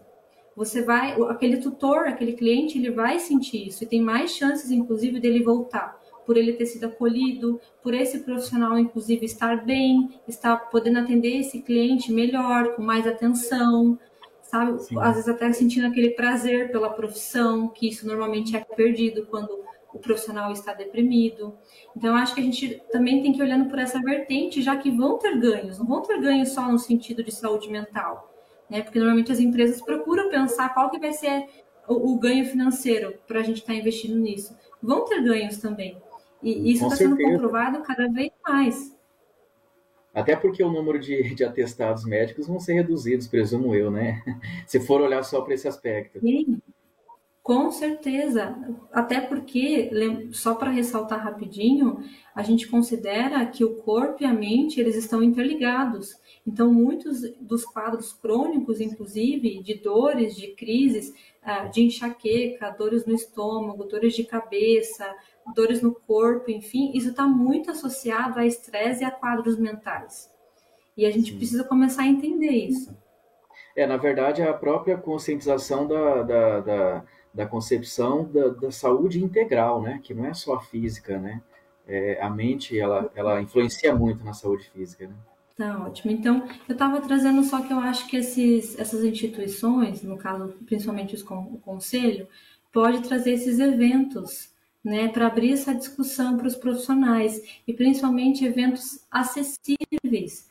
Você vai, aquele tutor, aquele cliente, ele vai sentir isso e tem mais chances, inclusive, dele voltar por ele ter sido acolhido, por esse profissional, inclusive, estar bem, estar podendo atender esse cliente melhor, com mais atenção, sabe? Sim. Às vezes até sentindo aquele prazer pela profissão, que isso normalmente é perdido quando o profissional está deprimido. Então, acho que a gente também tem que ir olhando por essa vertente, já que vão ter ganhos, não vão ter ganhos só no sentido de saúde mental, né? Porque normalmente as empresas procuram pensar qual que vai ser o, o ganho financeiro para a gente estar tá investindo nisso. Vão ter ganhos também. E isso está sendo comprovado cada vez mais. Até porque o número de, de atestados médicos vão ser reduzidos, presumo eu, né? <laughs> Se for olhar só para esse aspecto. Sim, com certeza. Até porque, só para ressaltar rapidinho, a gente considera que o corpo e a mente eles estão interligados. Então, muitos dos quadros crônicos, inclusive, de dores, de crises, ah, de enxaqueca, dores no estômago, dores de cabeça, dores no corpo, enfim, isso está muito associado a estresse e a quadros mentais. E a gente Sim. precisa começar a entender isso. É, na verdade, a própria conscientização da, da, da, da concepção da, da, saúde integral, né? Que não é só a física, né? É, a mente, ela, ela influencia muito na saúde física, né? Tá ótimo. Então, eu estava trazendo só que eu acho que esses, essas instituições, no caso, principalmente os, o conselho, pode trazer esses eventos né, para abrir essa discussão para os profissionais e principalmente eventos acessíveis.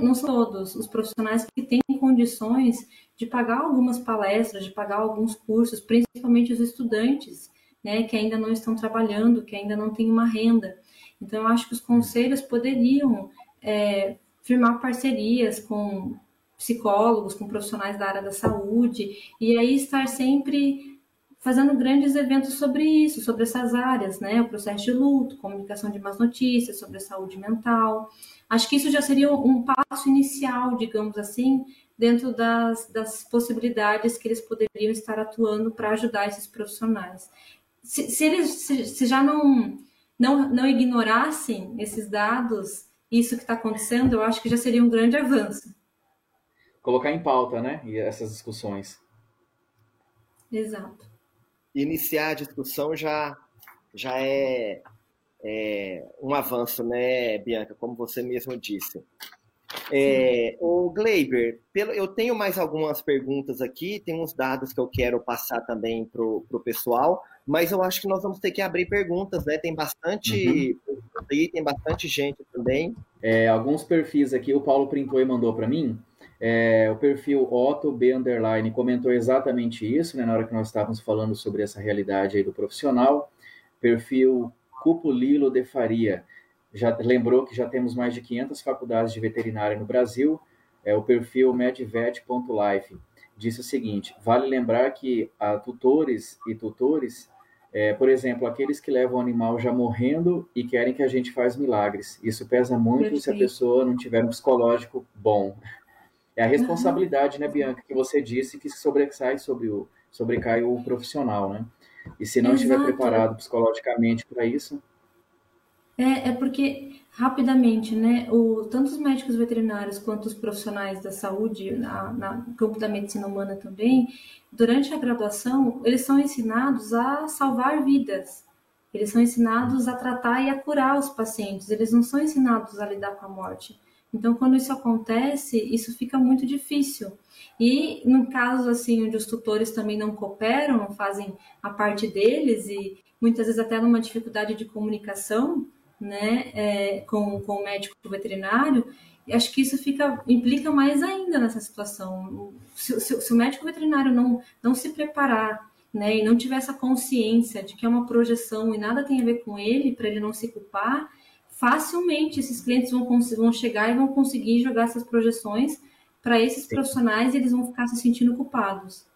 Não são todos os profissionais que têm condições de pagar algumas palestras, de pagar alguns cursos, principalmente os estudantes, né, que ainda não estão trabalhando, que ainda não têm uma renda. Então, eu acho que os conselhos poderiam é, firmar parcerias com psicólogos, com profissionais da área da saúde, e aí estar sempre fazendo grandes eventos sobre isso, sobre essas áreas, né? O processo de luto, comunicação de más notícias, sobre a saúde mental. Acho que isso já seria um passo inicial, digamos assim, dentro das, das possibilidades que eles poderiam estar atuando para ajudar esses profissionais. Se, se eles se, se já não, não, não ignorassem esses dados, isso que está acontecendo, eu acho que já seria um grande avanço. Colocar em pauta, né? E essas discussões. Exato iniciar a discussão já, já é, é um avanço, né, Bianca, como você mesmo disse. É, o Gleiber, pelo, eu tenho mais algumas perguntas aqui, tem uns dados que eu quero passar também para o pessoal, mas eu acho que nós vamos ter que abrir perguntas, né? Tem bastante uhum. tem bastante gente também. É, alguns perfis aqui, o Paulo printou e mandou para mim. É, o perfil Otto B Underline comentou exatamente isso, né, na hora que nós estávamos falando sobre essa realidade aí do profissional. Perfil Cupulilo de Faria já lembrou que já temos mais de 500 faculdades de veterinária no Brasil. É, o perfil medvet.life disse o seguinte: vale lembrar que a tutores e tutores, é, por exemplo, aqueles que levam o animal já morrendo e querem que a gente faz milagres. Isso pesa muito Perfeito. se a pessoa não tiver um psicológico bom. É a responsabilidade, né, Bianca, que você disse que sobressai sobre o sobrecai o profissional, né? E se não Exato. estiver preparado psicologicamente para isso, é, é porque rapidamente, né, o, tanto os médicos veterinários quanto os profissionais da saúde, na, na, no campo da medicina humana também, durante a graduação, eles são ensinados a salvar vidas. Eles são ensinados a tratar e a curar os pacientes. Eles não são ensinados a lidar com a morte. Então, quando isso acontece, isso fica muito difícil. E no caso assim, onde os tutores também não cooperam, não fazem a parte deles e muitas vezes até numa dificuldade de comunicação, né, é, com, com o médico veterinário, acho que isso fica implica mais ainda nessa situação. Se, se, se, o médico veterinário não, não se preparar, né, e não tiver essa consciência de que é uma projeção e nada tem a ver com ele, para ele não se culpar, facilmente esses clientes vão, vão chegar e vão conseguir jogar essas projeções para esses Sim. profissionais e eles vão ficar se sentindo culpados.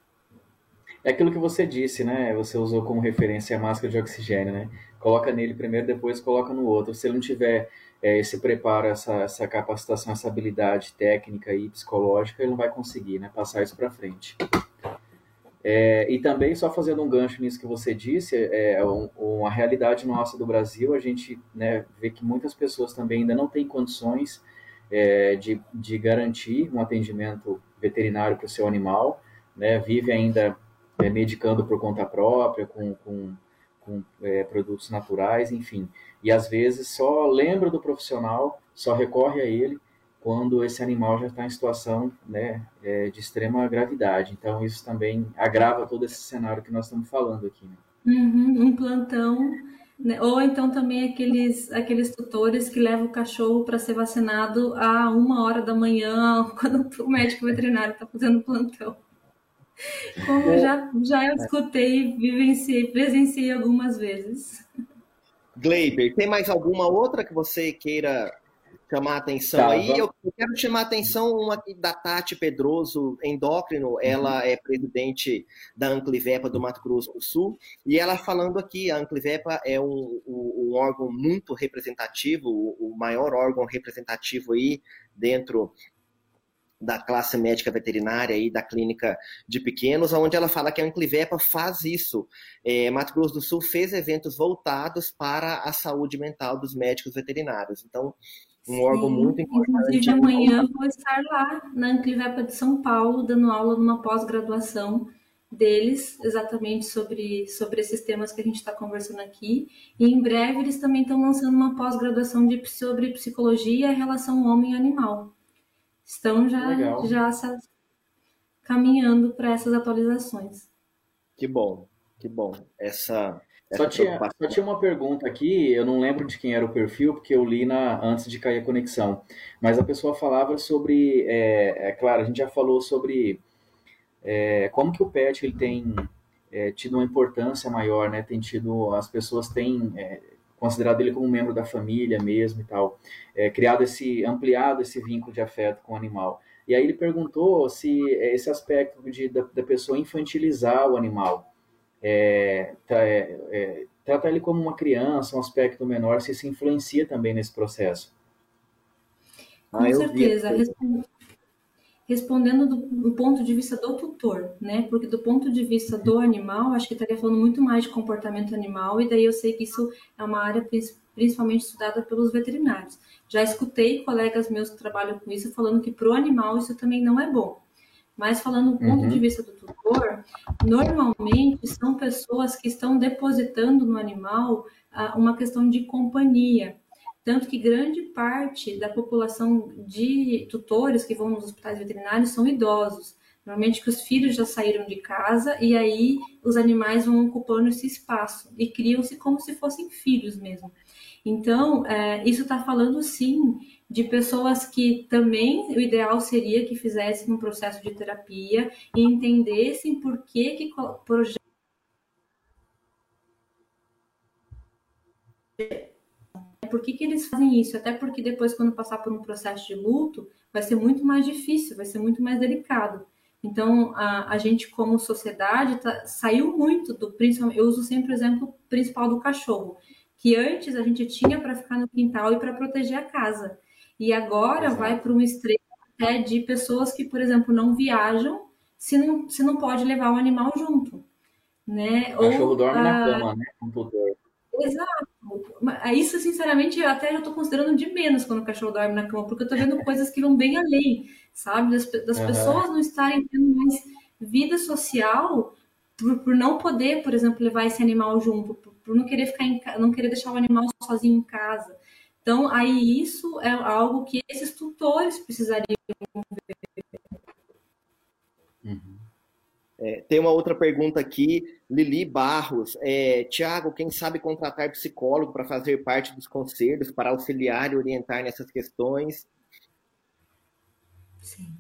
É aquilo que você disse, né? Você usou como referência a máscara de oxigênio, né? Coloca nele primeiro, depois coloca no outro. Se ele não tiver é, esse preparo, essa, essa capacitação, essa habilidade técnica e psicológica, ele não vai conseguir, né? Passar isso para frente. É, e também, só fazendo um gancho nisso que você disse, é, é um, uma realidade nossa do Brasil, a gente né, vê que muitas pessoas também ainda não têm condições é, de, de garantir um atendimento veterinário para o seu animal, né, vive ainda é, medicando por conta própria, com, com, com é, produtos naturais, enfim. E às vezes só lembra do profissional, só recorre a ele quando esse animal já está em situação né, é, de extrema gravidade. Então, isso também agrava todo esse cenário que nós estamos falando aqui. Né? Uhum, um plantão, né? ou então também aqueles, aqueles tutores que levam o cachorro para ser vacinado a uma hora da manhã, <laughs> quando o médico veterinário está fazendo plantão. Como é. já, já escutei, vivenciei, presenciei algumas vezes. Gleiber, tem mais alguma outra que você queira chamar a atenção tá, aí. Eu, quero chamar a atenção uma da Tati Pedroso, endócrino, uhum. ela é presidente da Anclivepa do Mato Grosso do Sul, e ela falando aqui, a Anclivepa é um, um, um órgão muito representativo, o, o maior órgão representativo aí dentro da classe médica veterinária e da clínica de pequenos, onde ela fala que a Anclivepa faz isso. É, Mato Grosso do Sul fez eventos voltados para a saúde mental dos médicos veterinários. Então, um Sim, órgão muito importante. Inclusive, amanhã vou estar lá na Anclivepa de São Paulo, dando aula numa pós-graduação deles, exatamente sobre, sobre esses temas que a gente está conversando aqui. E em breve eles também estão lançando uma pós-graduação sobre psicologia e relação homem-animal. Estão já, já caminhando para essas atualizações. Que bom, que bom. Essa só tinha, só tinha uma pergunta aqui, eu não lembro de quem era o perfil, porque eu li na, antes de cair a conexão. Mas a pessoa falava sobre, é, é claro, a gente já falou sobre é, como que o pet ele tem é, tido uma importância maior, né? Tem tido, as pessoas têm é, considerado ele como um membro da família mesmo e tal, é, criado esse, ampliado esse vínculo de afeto com o animal. E aí ele perguntou se esse aspecto de, da, da pessoa infantilizar o animal, é, é, é, tratar ele como uma criança, um aspecto menor, se isso influencia também nesse processo. Com ah, certeza. Respondendo do, do, ponto de vista do tutor, né? Porque do ponto de vista do animal, acho que estaria falando muito mais de comportamento animal, e daí eu sei que isso é uma área principalmente estudada pelos veterinários. Já escutei colegas meus que trabalham com isso falando que para o animal isso também não é bom. Mas falando do ponto uhum. de vista do tutor, normalmente são pessoas que estão depositando no animal uh, uma questão de companhia. Tanto que grande parte da população de tutores que vão nos hospitais veterinários são idosos. Normalmente que os filhos já saíram de casa e aí os animais vão ocupando esse espaço e criam-se como se fossem filhos mesmo. Então, é, isso está falando sim de pessoas que também o ideal seria que fizessem um processo de terapia e entendessem por que que por que, que eles fazem isso? Até porque depois, quando passar por um processo de luto, vai ser muito mais difícil, vai ser muito mais delicado. Então, a, a gente, como sociedade, tá, saiu muito do. Principalmente, eu uso sempre o exemplo principal do cachorro, que antes a gente tinha para ficar no quintal e para proteger a casa. E agora Exato. vai para um extremo até de pessoas que, por exemplo, não viajam se não, se não pode levar o animal junto. Né? O cachorro Ou, dorme a... na cama, né? Exato. Isso, sinceramente, eu até eu tô considerando de menos quando o cachorro dorme na cama, porque eu tô vendo <laughs> coisas que vão bem além, sabe? Das, das uhum. pessoas não estarem tendo mais vida social por, por, não poder, por exemplo, levar esse animal junto, por, por não querer ficar em, não querer deixar o animal sozinho em casa. Então, aí isso é algo que esses tutores precisariam ver. Uhum. É, tem uma outra pergunta aqui, Lili Barros. É, Tiago, quem sabe contratar psicólogo para fazer parte dos conselhos, para auxiliar e orientar nessas questões? Sim.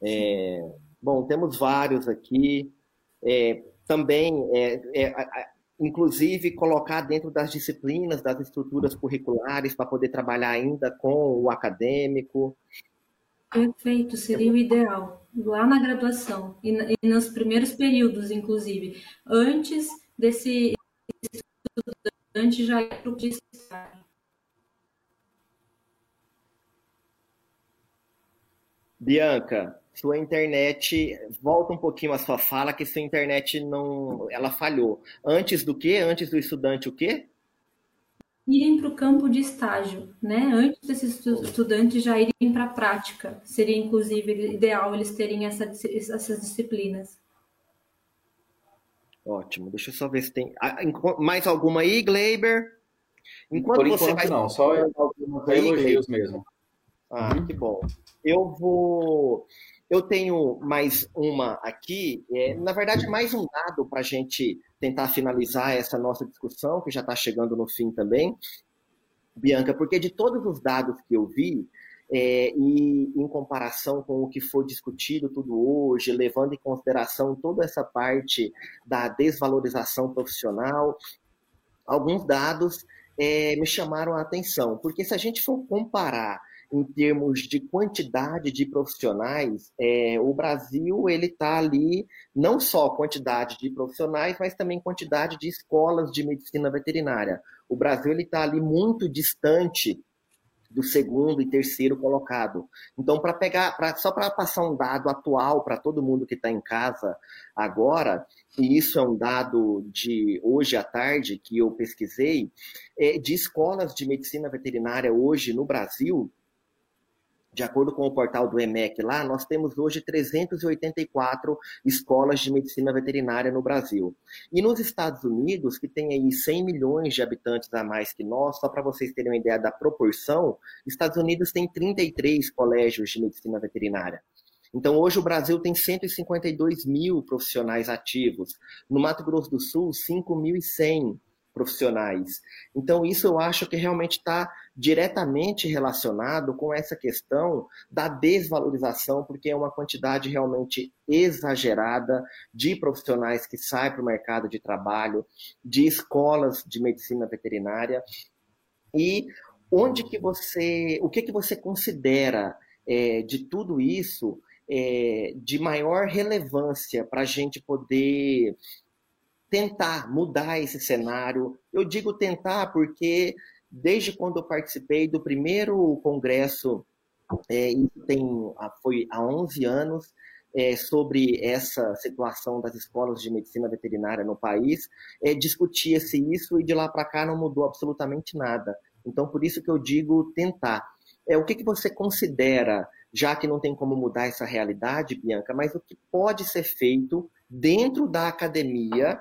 É, bom, temos vários aqui. É, também é, é, inclusive colocar dentro das disciplinas, das estruturas curriculares, para poder trabalhar ainda com o acadêmico. Perfeito, seria o ideal, lá na graduação e, e nos primeiros períodos, inclusive, antes desse estudante já ir para o Bianca, sua internet volta um pouquinho a sua fala que sua internet não ela falhou. Antes do que? Antes do estudante o quê? Irem para o campo de estágio, né? Antes desses estudantes já irem para a prática, seria inclusive ideal eles terem essa, essas disciplinas. Ótimo. Deixa eu só ver se tem ah, mais alguma aí, Gleiber. Enquanto, Por enquanto você vai... não, só alguns elogios mesmo. Ah, que bom. Eu vou. Eu tenho mais uma aqui, é, na verdade, mais um dado para a gente tentar finalizar essa nossa discussão, que já está chegando no fim também, Bianca, porque de todos os dados que eu vi, é, e em comparação com o que foi discutido tudo hoje, levando em consideração toda essa parte da desvalorização profissional, alguns dados é, me chamaram a atenção, porque se a gente for comparar em termos de quantidade de profissionais, é, o Brasil ele está ali não só quantidade de profissionais, mas também quantidade de escolas de medicina veterinária. O Brasil ele está ali muito distante do segundo e terceiro colocado. Então, para pegar, pra, só para passar um dado atual para todo mundo que está em casa agora, e isso é um dado de hoje à tarde que eu pesquisei, é, de escolas de medicina veterinária hoje no Brasil, de acordo com o portal do EMEC lá, nós temos hoje 384 escolas de medicina veterinária no Brasil. E nos Estados Unidos, que tem aí 100 milhões de habitantes a mais que nós, só para vocês terem uma ideia da proporção, Estados Unidos tem 33 colégios de medicina veterinária. Então, hoje o Brasil tem 152 mil profissionais ativos. No Mato Grosso do Sul, 5.100 profissionais. Então, isso eu acho que realmente está diretamente relacionado com essa questão da desvalorização, porque é uma quantidade realmente exagerada de profissionais que saem para o mercado de trabalho, de escolas de medicina veterinária. E onde que você, o que que você considera é, de tudo isso é, de maior relevância para a gente poder tentar mudar esse cenário. Eu digo tentar porque desde quando eu participei do primeiro congresso, é, isso tem, foi há 11 anos, é, sobre essa situação das escolas de medicina veterinária no país, é, discutia-se isso e de lá para cá não mudou absolutamente nada. Então, por isso que eu digo tentar. É, o que, que você considera, já que não tem como mudar essa realidade, Bianca, mas o que pode ser feito dentro da academia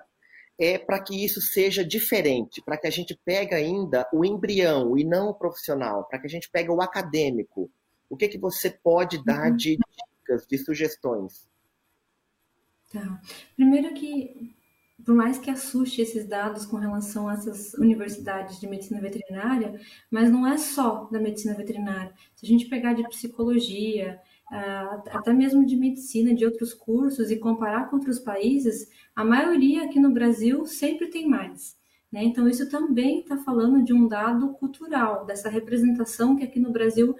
é para que isso seja diferente, para que a gente pegue ainda o embrião e não o profissional, para que a gente pegue o acadêmico. O que, que você pode dar uhum. de dicas, de sugestões? Tá. Primeiro que, por mais que assuste esses dados com relação a essas universidades de medicina veterinária, mas não é só da medicina veterinária. Se a gente pegar de psicologia, até mesmo de medicina, de outros cursos, e comparar com outros países, a maioria aqui no Brasil sempre tem mais. Né? Então, isso também está falando de um dado cultural, dessa representação que aqui no Brasil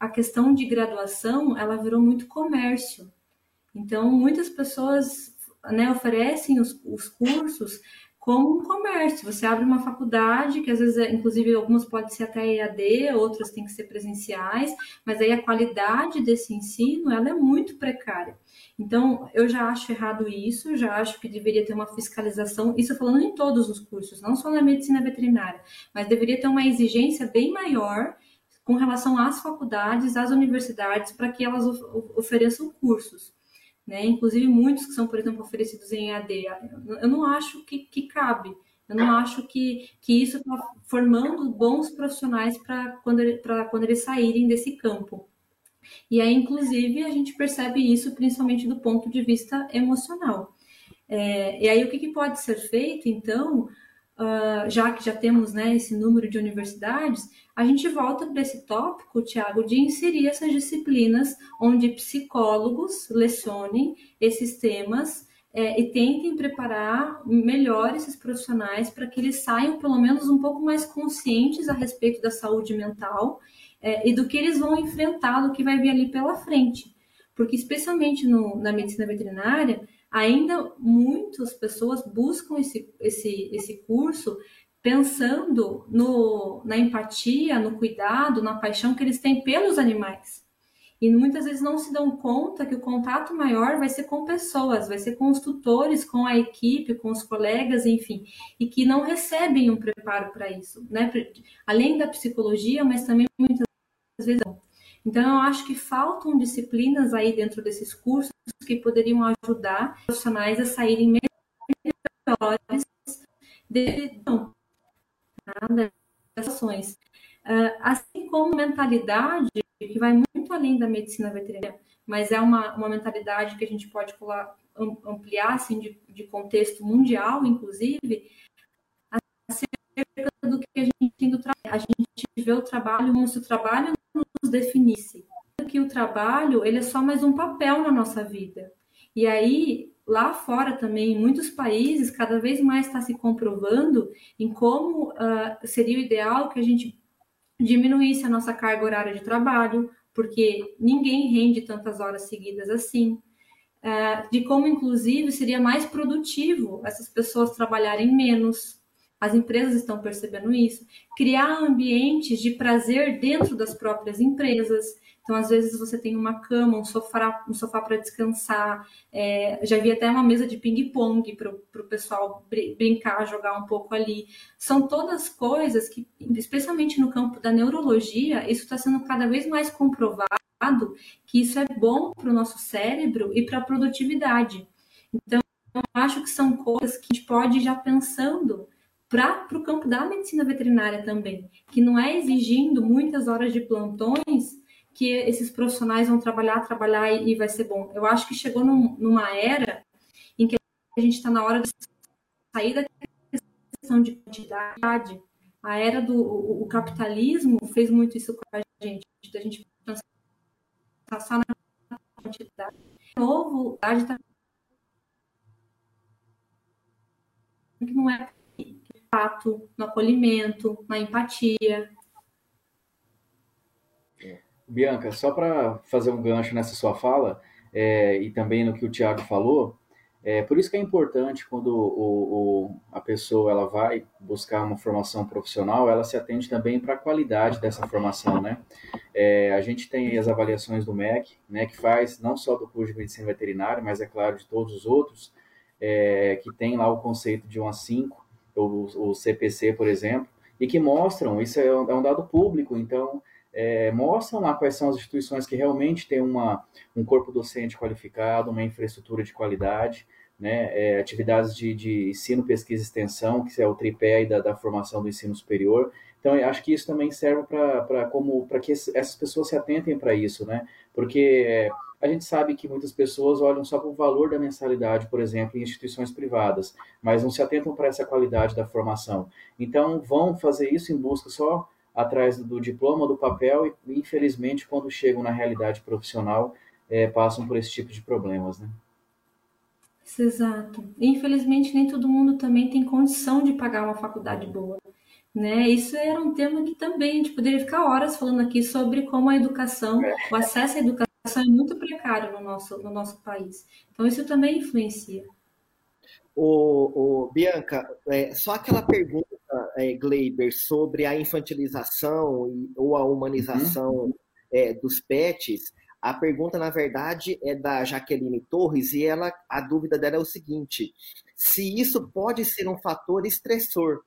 a questão de graduação ela virou muito comércio. Então, muitas pessoas né, oferecem os, os cursos como um comércio. Você abre uma faculdade, que às vezes, é, inclusive, algumas podem ser até EAD, outras têm que ser presenciais, mas aí a qualidade desse ensino ela é muito precária. Então, eu já acho errado isso, já acho que deveria ter uma fiscalização, isso falando em todos os cursos, não só na medicina veterinária, mas deveria ter uma exigência bem maior com relação às faculdades, às universidades, para que elas ofereçam cursos né? Inclusive muitos que são, por exemplo, oferecidos em AD. Eu não acho que, que cabe. Eu não acho que, que isso está formando bons profissionais para quando, quando eles saírem desse campo. E aí, inclusive, a gente percebe isso principalmente do ponto de vista emocional. É, e aí, o que, que pode ser feito, então, uh, já que já temos né, esse número de universidades, a gente volta para esse tópico, Tiago, de inserir essas disciplinas onde psicólogos lecionem esses temas é, e tentem preparar melhor esses profissionais para que eles saiam pelo menos um pouco mais conscientes a respeito da saúde mental é, e do que eles vão enfrentar, do que vai vir ali pela frente. Porque, especialmente no, na medicina veterinária, ainda muitas pessoas buscam esse, esse, esse curso pensando no, na empatia, no cuidado, na paixão que eles têm pelos animais. E muitas vezes não se dão conta que o contato maior vai ser com pessoas, vai ser com os tutores, com a equipe, com os colegas, enfim, e que não recebem um preparo para isso, né? Além da psicologia, mas também muitas vezes não. Então, eu acho que faltam disciplinas aí dentro desses cursos que poderiam ajudar profissionais a saírem melhores de, dessas ações. Uh, assim como mentalidade, que vai muito além da medicina veterinária, mas é uma, uma mentalidade que a gente pode ampliar assim, de, de contexto mundial, inclusive, acerca do que a gente tem do trabalho. A gente vê o trabalho como se o trabalho nos definisse. Que o trabalho ele é só mais um papel na nossa vida. E aí, lá fora também, em muitos países, cada vez mais está se comprovando em como uh, seria o ideal que a gente diminuísse a nossa carga horária de trabalho, porque ninguém rende tantas horas seguidas assim. Uh, de como, inclusive, seria mais produtivo essas pessoas trabalharem menos. As empresas estão percebendo isso. Criar ambientes de prazer dentro das próprias empresas. Então, às vezes, você tem uma cama, um sofá, um sofá para descansar. É, já vi até uma mesa de ping-pong para o pessoal br brincar, jogar um pouco ali. São todas coisas que, especialmente no campo da neurologia, isso está sendo cada vez mais comprovado que isso é bom para o nosso cérebro e para a produtividade. Então, eu acho que são coisas que a gente pode ir já pensando para o campo da medicina veterinária também, que não é exigindo muitas horas de plantões que esses profissionais vão trabalhar, trabalhar e, e vai ser bom. Eu acho que chegou num, numa era em que a gente está na hora de sair da questão de quantidade. A era do o, o capitalismo fez muito isso com a gente, da gente pensar só na quantidade. De novo, a gente está que não é de fato no acolhimento, na empatia, Bianca, só para fazer um gancho nessa sua fala é, e também no que o Tiago falou, é por isso que é importante quando o, o, a pessoa ela vai buscar uma formação profissional, ela se atende também para a qualidade dessa formação, né? É, a gente tem as avaliações do MEC, né, que faz não só do curso de medicina veterinária, mas é claro de todos os outros, é, que tem lá o conceito de 1 a 5, o, o CPC, por exemplo, e que mostram, isso é um, é um dado público, então é, mostram lá quais são as instituições que realmente têm uma, um corpo docente qualificado, uma infraestrutura de qualidade, né, é, atividades de, de, ensino, pesquisa e extensão, que é o tripé da, da formação do ensino superior. Então, acho que isso também serve para que essas pessoas se atentem para isso, né? Porque é, a gente sabe que muitas pessoas olham só para o valor da mensalidade, por exemplo, em instituições privadas, mas não se atentam para essa qualidade da formação. Então, vão fazer isso em busca só atrás do diploma, do papel e, infelizmente, quando chegam na realidade profissional, é, passam por esse tipo de problemas, né? Exato. Infelizmente, nem todo mundo também tem condição de pagar uma faculdade boa. Né? Isso era um tema que também a gente poderia ficar horas falando aqui sobre como a educação, é. o acesso à educação é muito precário no nosso, no nosso país. Então, isso também influencia. O, o Bianca, é, só aquela pergunta é, Gleiber, sobre a infantilização e, ou a humanização uhum. é, dos pets, a pergunta, na verdade, é da Jaqueline Torres e ela, a dúvida dela é o seguinte: se isso pode ser um fator estressor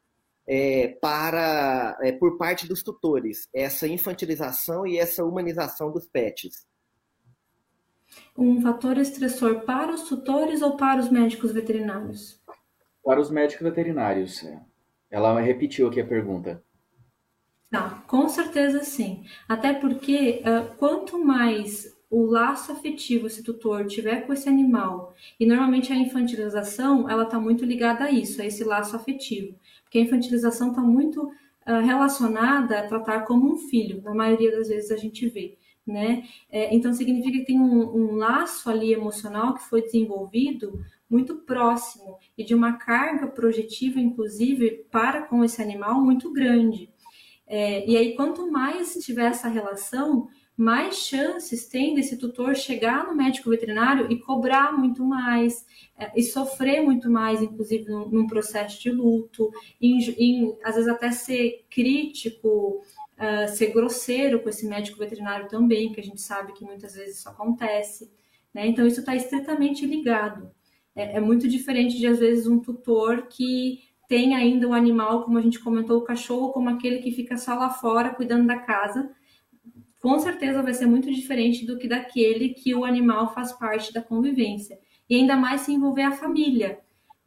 é, para é, por parte dos tutores, essa infantilização e essa humanização dos pets. Um fator estressor para os tutores ou para os médicos veterinários? Para os médicos veterinários. É. Ela repetiu aqui a pergunta. Não, com certeza sim. Até porque uh, quanto mais o laço afetivo esse tutor tiver com esse animal, e normalmente a infantilização ela está muito ligada a isso, a esse laço afetivo, porque a infantilização está muito uh, relacionada a tratar como um filho, na maioria das vezes a gente vê. Né? É, então significa que tem um, um laço ali emocional que foi desenvolvido muito próximo e de uma carga projetiva, inclusive, para com esse animal muito grande. É, e aí, quanto mais tiver essa relação, mais chances tem desse tutor chegar no médico veterinário e cobrar muito mais, é, e sofrer muito mais, inclusive num, num processo de luto, em, em, às vezes até ser crítico, uh, ser grosseiro com esse médico veterinário também, que a gente sabe que muitas vezes isso acontece. Né? Então, isso está estritamente ligado. É, é, muito diferente de, às vezes, um tutor que tem ainda o animal, como a gente comentou, o cachorro, como aquele que fica só lá fora cuidando da casa. Com certeza vai ser muito diferente do que daquele que o animal faz parte da convivência. E ainda mais se envolver a família.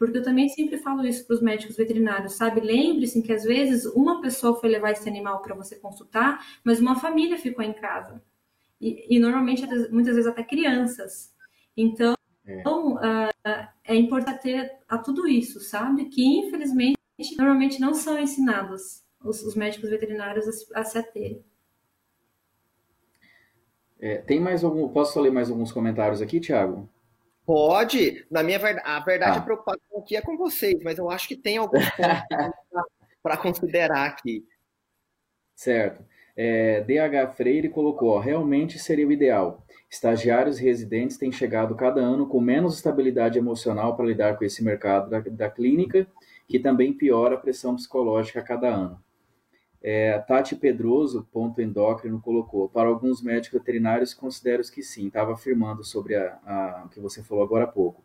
Porque eu também sempre falo isso para os médicos veterinários, sabe? Lembre-se que às vezes uma pessoa foi levar esse animal para você consultar, mas uma família ficou em casa. E, e normalmente, muitas vezes, até crianças. Então, é, uh, é importante ter a tudo isso, sabe? Que infelizmente, normalmente não são ensinados os, os médicos veterinários a, a se aterem. É, tem mais algum. Posso ler mais alguns comentários aqui, Thiago? Pode. Na minha verdade, a verdade, ah. a preocupação aqui é com vocês, mas eu acho que tem alguns para <laughs> considerar aqui. Certo. É, DH Freire colocou: ó, realmente seria o ideal. Estagiários e residentes têm chegado cada ano com menos estabilidade emocional para lidar com esse mercado da, da clínica, que também piora a pressão psicológica a cada ano. É, Tati Pedroso, ponto endócrino, colocou: para alguns médicos veterinários, considero que sim, estava afirmando sobre o que você falou agora há pouco.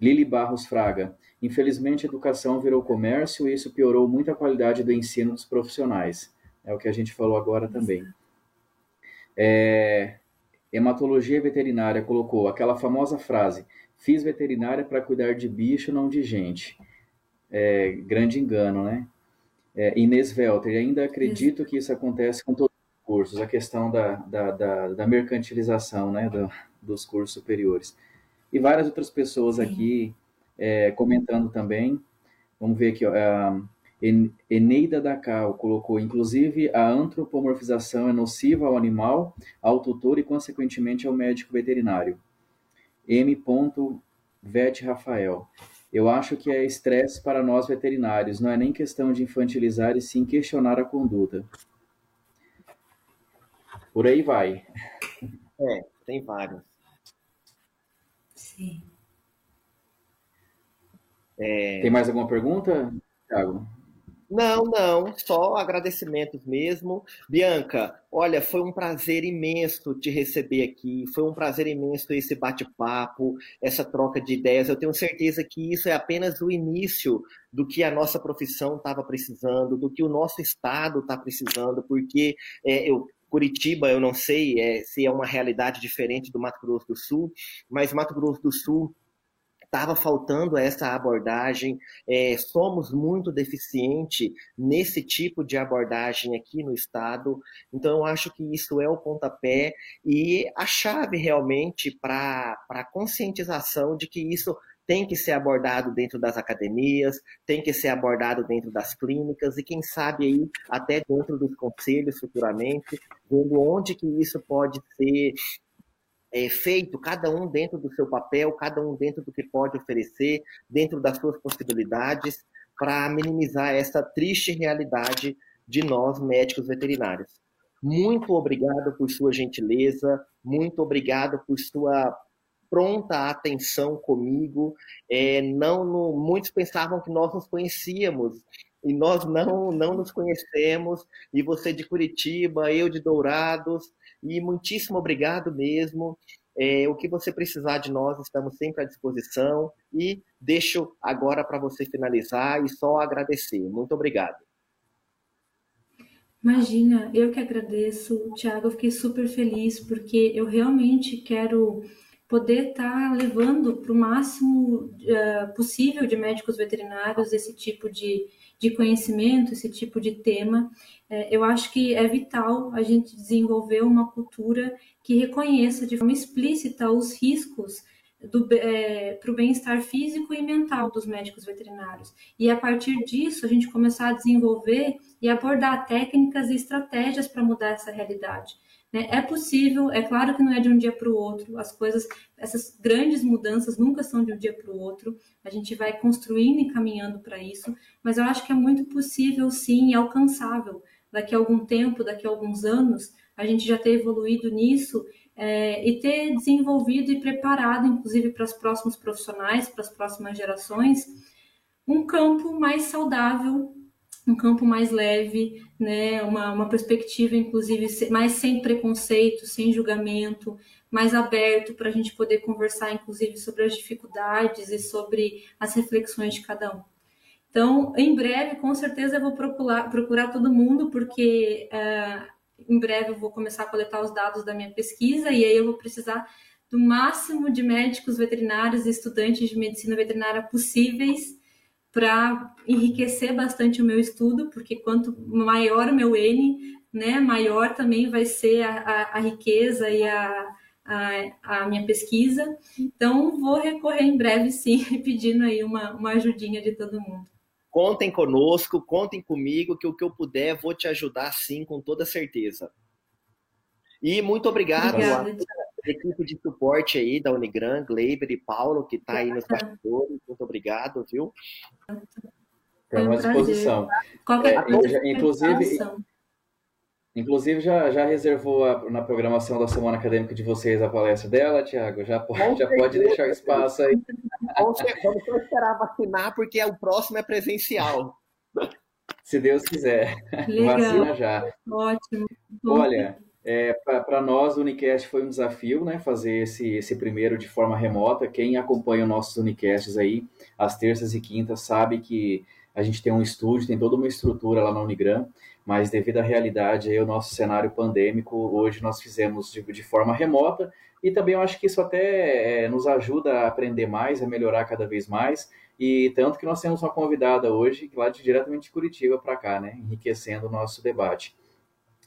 Lili Barros Fraga: infelizmente, a educação virou comércio e isso piorou muito a qualidade do ensino dos profissionais. É o que a gente falou agora também. É, hematologia veterinária colocou aquela famosa frase: fiz veterinária para cuidar de bicho, não de gente. É, grande engano, né? É, Inês Welter, ainda acredito que isso acontece com todos os cursos, a questão da, da, da, da mercantilização né, do, dos cursos superiores. E várias outras pessoas Sim. aqui é, comentando também. Vamos ver aqui, ó, a Eneida Dacal colocou, inclusive, a antropomorfização é nociva ao animal, ao tutor e, consequentemente, ao médico veterinário. M. Vet Rafael. Eu acho que é estresse para nós veterinários, não é nem questão de infantilizar e sim questionar a conduta. Por aí vai. É, tem vários. Sim. É... Tem mais alguma pergunta, Thiago? Não, não, só agradecimentos mesmo. Bianca, olha, foi um prazer imenso te receber aqui, foi um prazer imenso esse bate-papo, essa troca de ideias. Eu tenho certeza que isso é apenas o início do que a nossa profissão estava precisando, do que o nosso estado está precisando, porque é, eu, Curitiba, eu não sei é, se é uma realidade diferente do Mato Grosso do Sul, mas Mato Grosso do Sul estava faltando essa abordagem. É, somos muito deficientes nesse tipo de abordagem aqui no estado. Então, eu acho que isso é o pontapé e a chave realmente para a conscientização de que isso tem que ser abordado dentro das academias, tem que ser abordado dentro das clínicas e quem sabe aí até dentro dos conselhos futuramente, vendo onde que isso pode ser é, feito, cada um dentro do seu papel, cada um dentro do que pode oferecer, dentro das suas possibilidades, para minimizar essa triste realidade de nós, médicos veterinários. Muito obrigado por sua gentileza, muito obrigado por sua pronta atenção comigo. É, não, no, muitos pensavam que nós nos conhecíamos e nós não não nos conhecemos. E você de Curitiba, eu de Dourados, e muitíssimo obrigado mesmo. É, o que você precisar de nós, estamos sempre à disposição. E deixo agora para você finalizar e só agradecer. Muito obrigado. Imagina, eu que agradeço, Tiago. Eu fiquei super feliz porque eu realmente quero poder estar tá levando para o máximo uh, possível de médicos veterinários esse tipo de, de conhecimento, esse tipo de tema. É, eu acho que é vital a gente desenvolver uma cultura que reconheça de forma explícita os riscos para o bem-estar físico e mental dos médicos veterinários. E a partir disso, a gente começar a desenvolver e abordar técnicas e estratégias para mudar essa realidade. Né? É possível, é claro que não é de um dia para o outro, as coisas, essas grandes mudanças nunca são de um dia para o outro, a gente vai construindo e caminhando para isso, mas eu acho que é muito possível sim e alcançável. Daqui a algum tempo, daqui a alguns anos, a gente já ter evoluído nisso é, e ter desenvolvido e preparado, inclusive para os próximos profissionais, para as próximas gerações, um campo mais saudável um campo mais leve, né, uma, uma perspectiva, inclusive, mais sem preconceito, sem julgamento, mais aberto para a gente poder conversar, inclusive, sobre as dificuldades e sobre as reflexões de cada um. Então, em breve, com certeza, eu vou procurar, procurar todo mundo, porque uh, em breve eu vou começar a coletar os dados da minha pesquisa e aí eu vou precisar do máximo de médicos veterinários e estudantes de medicina veterinária possíveis para enriquecer bastante o meu estudo, porque quanto maior o meu N, né, maior também vai ser a, a, a riqueza e a, a, a, minha pesquisa. Então, vou recorrer em breve, sim, <laughs> pedindo aí uma, uma ajudinha de todo mundo. Contem conosco, contem comigo, que o que eu puder vou te ajudar, sim, com toda certeza. E muito obrigado à equipe de suporte aí da Unigran, Gleiber e Paulo, que está aí nos bastidores. Muito obrigado, viu? Estamos à disposição. Qualquer é, coisa, inclusive, inclusive já, já reservou a, na programação da semana acadêmica de vocês a palestra dela, Tiago? Já, pode, já pode deixar espaço aí. Vamos só esperar vacinar, porque o próximo é presencial. Se Deus quiser. Legal. Vacina já. Ótimo. Olha, é, para nós, o Unicast foi um desafio, né? Fazer esse, esse primeiro de forma remota. Quem acompanha os nossos Unicasts aí, às terças e quintas, sabe que a gente tem um estúdio, tem toda uma estrutura lá na Unigram, mas devido à realidade aí, o nosso cenário pandêmico, hoje nós fizemos de, de forma remota e também eu acho que isso até é, nos ajuda a aprender mais, a melhorar cada vez mais. E tanto que nós temos uma convidada hoje, lá de, diretamente de Curitiba para cá, né? Enriquecendo o nosso debate.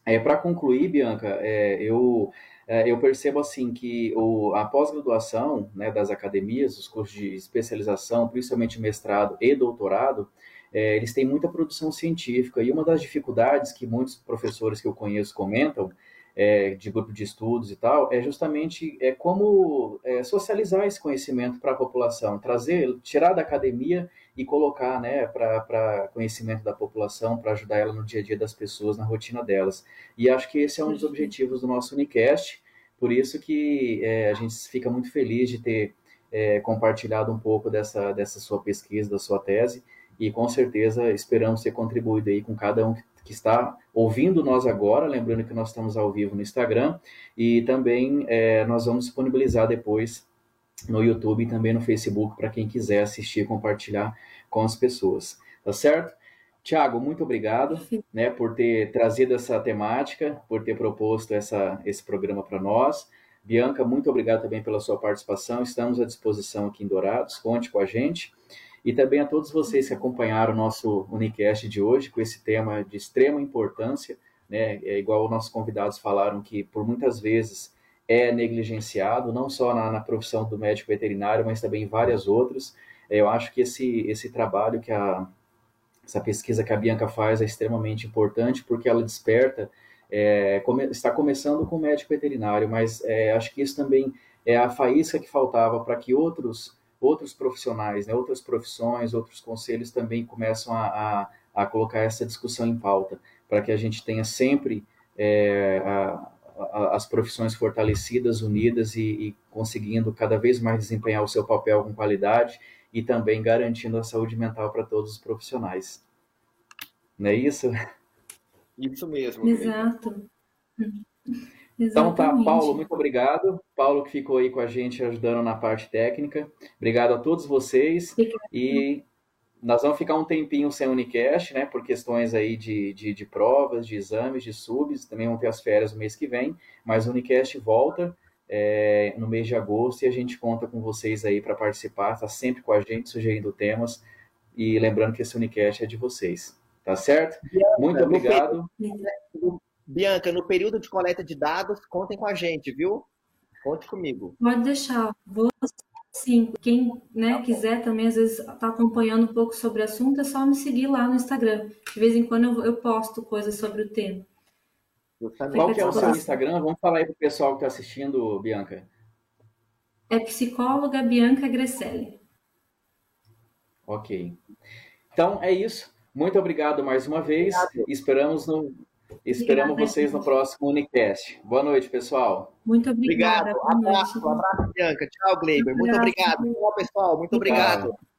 É, Para concluir, Bianca, é, eu, é, eu percebo assim que o, a pós-graduação né, das academias, os cursos de especialização, principalmente mestrado e doutorado, é, eles têm muita produção científica. E uma das dificuldades que muitos professores que eu conheço comentam é, de grupo de estudos e tal, é justamente é, como é, socializar esse conhecimento para a população, trazer, tirar da academia e colocar né, para conhecimento da população, para ajudar ela no dia a dia das pessoas, na rotina delas. E acho que esse é um dos objetivos do nosso Unicast, por isso que é, a gente fica muito feliz de ter é, compartilhado um pouco dessa, dessa sua pesquisa, da sua tese, e com certeza esperamos ter contribuído aí com cada um que está ouvindo nós agora, lembrando que nós estamos ao vivo no Instagram, e também é, nós vamos disponibilizar depois no YouTube e também no Facebook para quem quiser assistir e compartilhar com as pessoas. Tá certo? Tiago, muito obrigado né, por ter trazido essa temática, por ter proposto essa, esse programa para nós. Bianca, muito obrigado também pela sua participação. Estamos à disposição aqui em Dourados. Conte com a gente. E também a todos vocês que acompanharam o nosso Unicast de hoje, com esse tema de extrema importância, né? É igual nossos convidados falaram que por muitas vezes é negligenciado, não só na, na profissão do médico veterinário, mas também em várias outras. É, eu acho que esse, esse trabalho que a essa pesquisa que a Bianca faz é extremamente importante porque ela desperta é, come, está começando com o médico veterinário, mas é, acho que isso também é a faísca que faltava para que outros outros profissionais, né, outras profissões, outros conselhos também começam a, a, a colocar essa discussão em pauta, para que a gente tenha sempre é, a, as profissões fortalecidas, unidas e, e, conseguindo cada vez mais desempenhar o seu papel com qualidade e também garantindo a saúde mental para todos os profissionais. Não é isso? Isso mesmo. Exato. Então tá, Paulo, muito obrigado. Paulo que ficou aí com a gente ajudando na parte técnica. Obrigado a todos vocês. E nós vamos ficar um tempinho sem Unicast, né? Por questões aí de, de, de, provas, de exames, de subs. Também vão ter as férias no mês que vem. Mas o Unicast volta é, no mês de agosto e a gente conta com vocês aí para participar. Está sempre com a gente, sugerindo temas. E lembrando que esse Unicast é de vocês. Tá certo? Muito obrigado. Bianca, no período de coleta de dados, contem com a gente, viu? Conte comigo. Pode deixar. Vou sim. Quem né, quiser também, às vezes, está acompanhando um pouco sobre o assunto, é só me seguir lá no Instagram. De vez em quando eu, eu posto coisas sobre o tema. Qual que é o seu Instagram? Vamos falar aí para o pessoal que está assistindo, Bianca. É psicóloga Bianca Gresselli. Ok. Então é isso. Muito obrigado mais uma vez. Obrigado. Esperamos no, Esperamos obrigada, vocês no próximo Unicast. Boa noite, pessoal. Muito obrigada. Obrigado. Um abraço, um abraço, Bianca. Tchau, Gleiber. Muito obrigado. Tchau, pessoal. Muito obrigado. obrigado.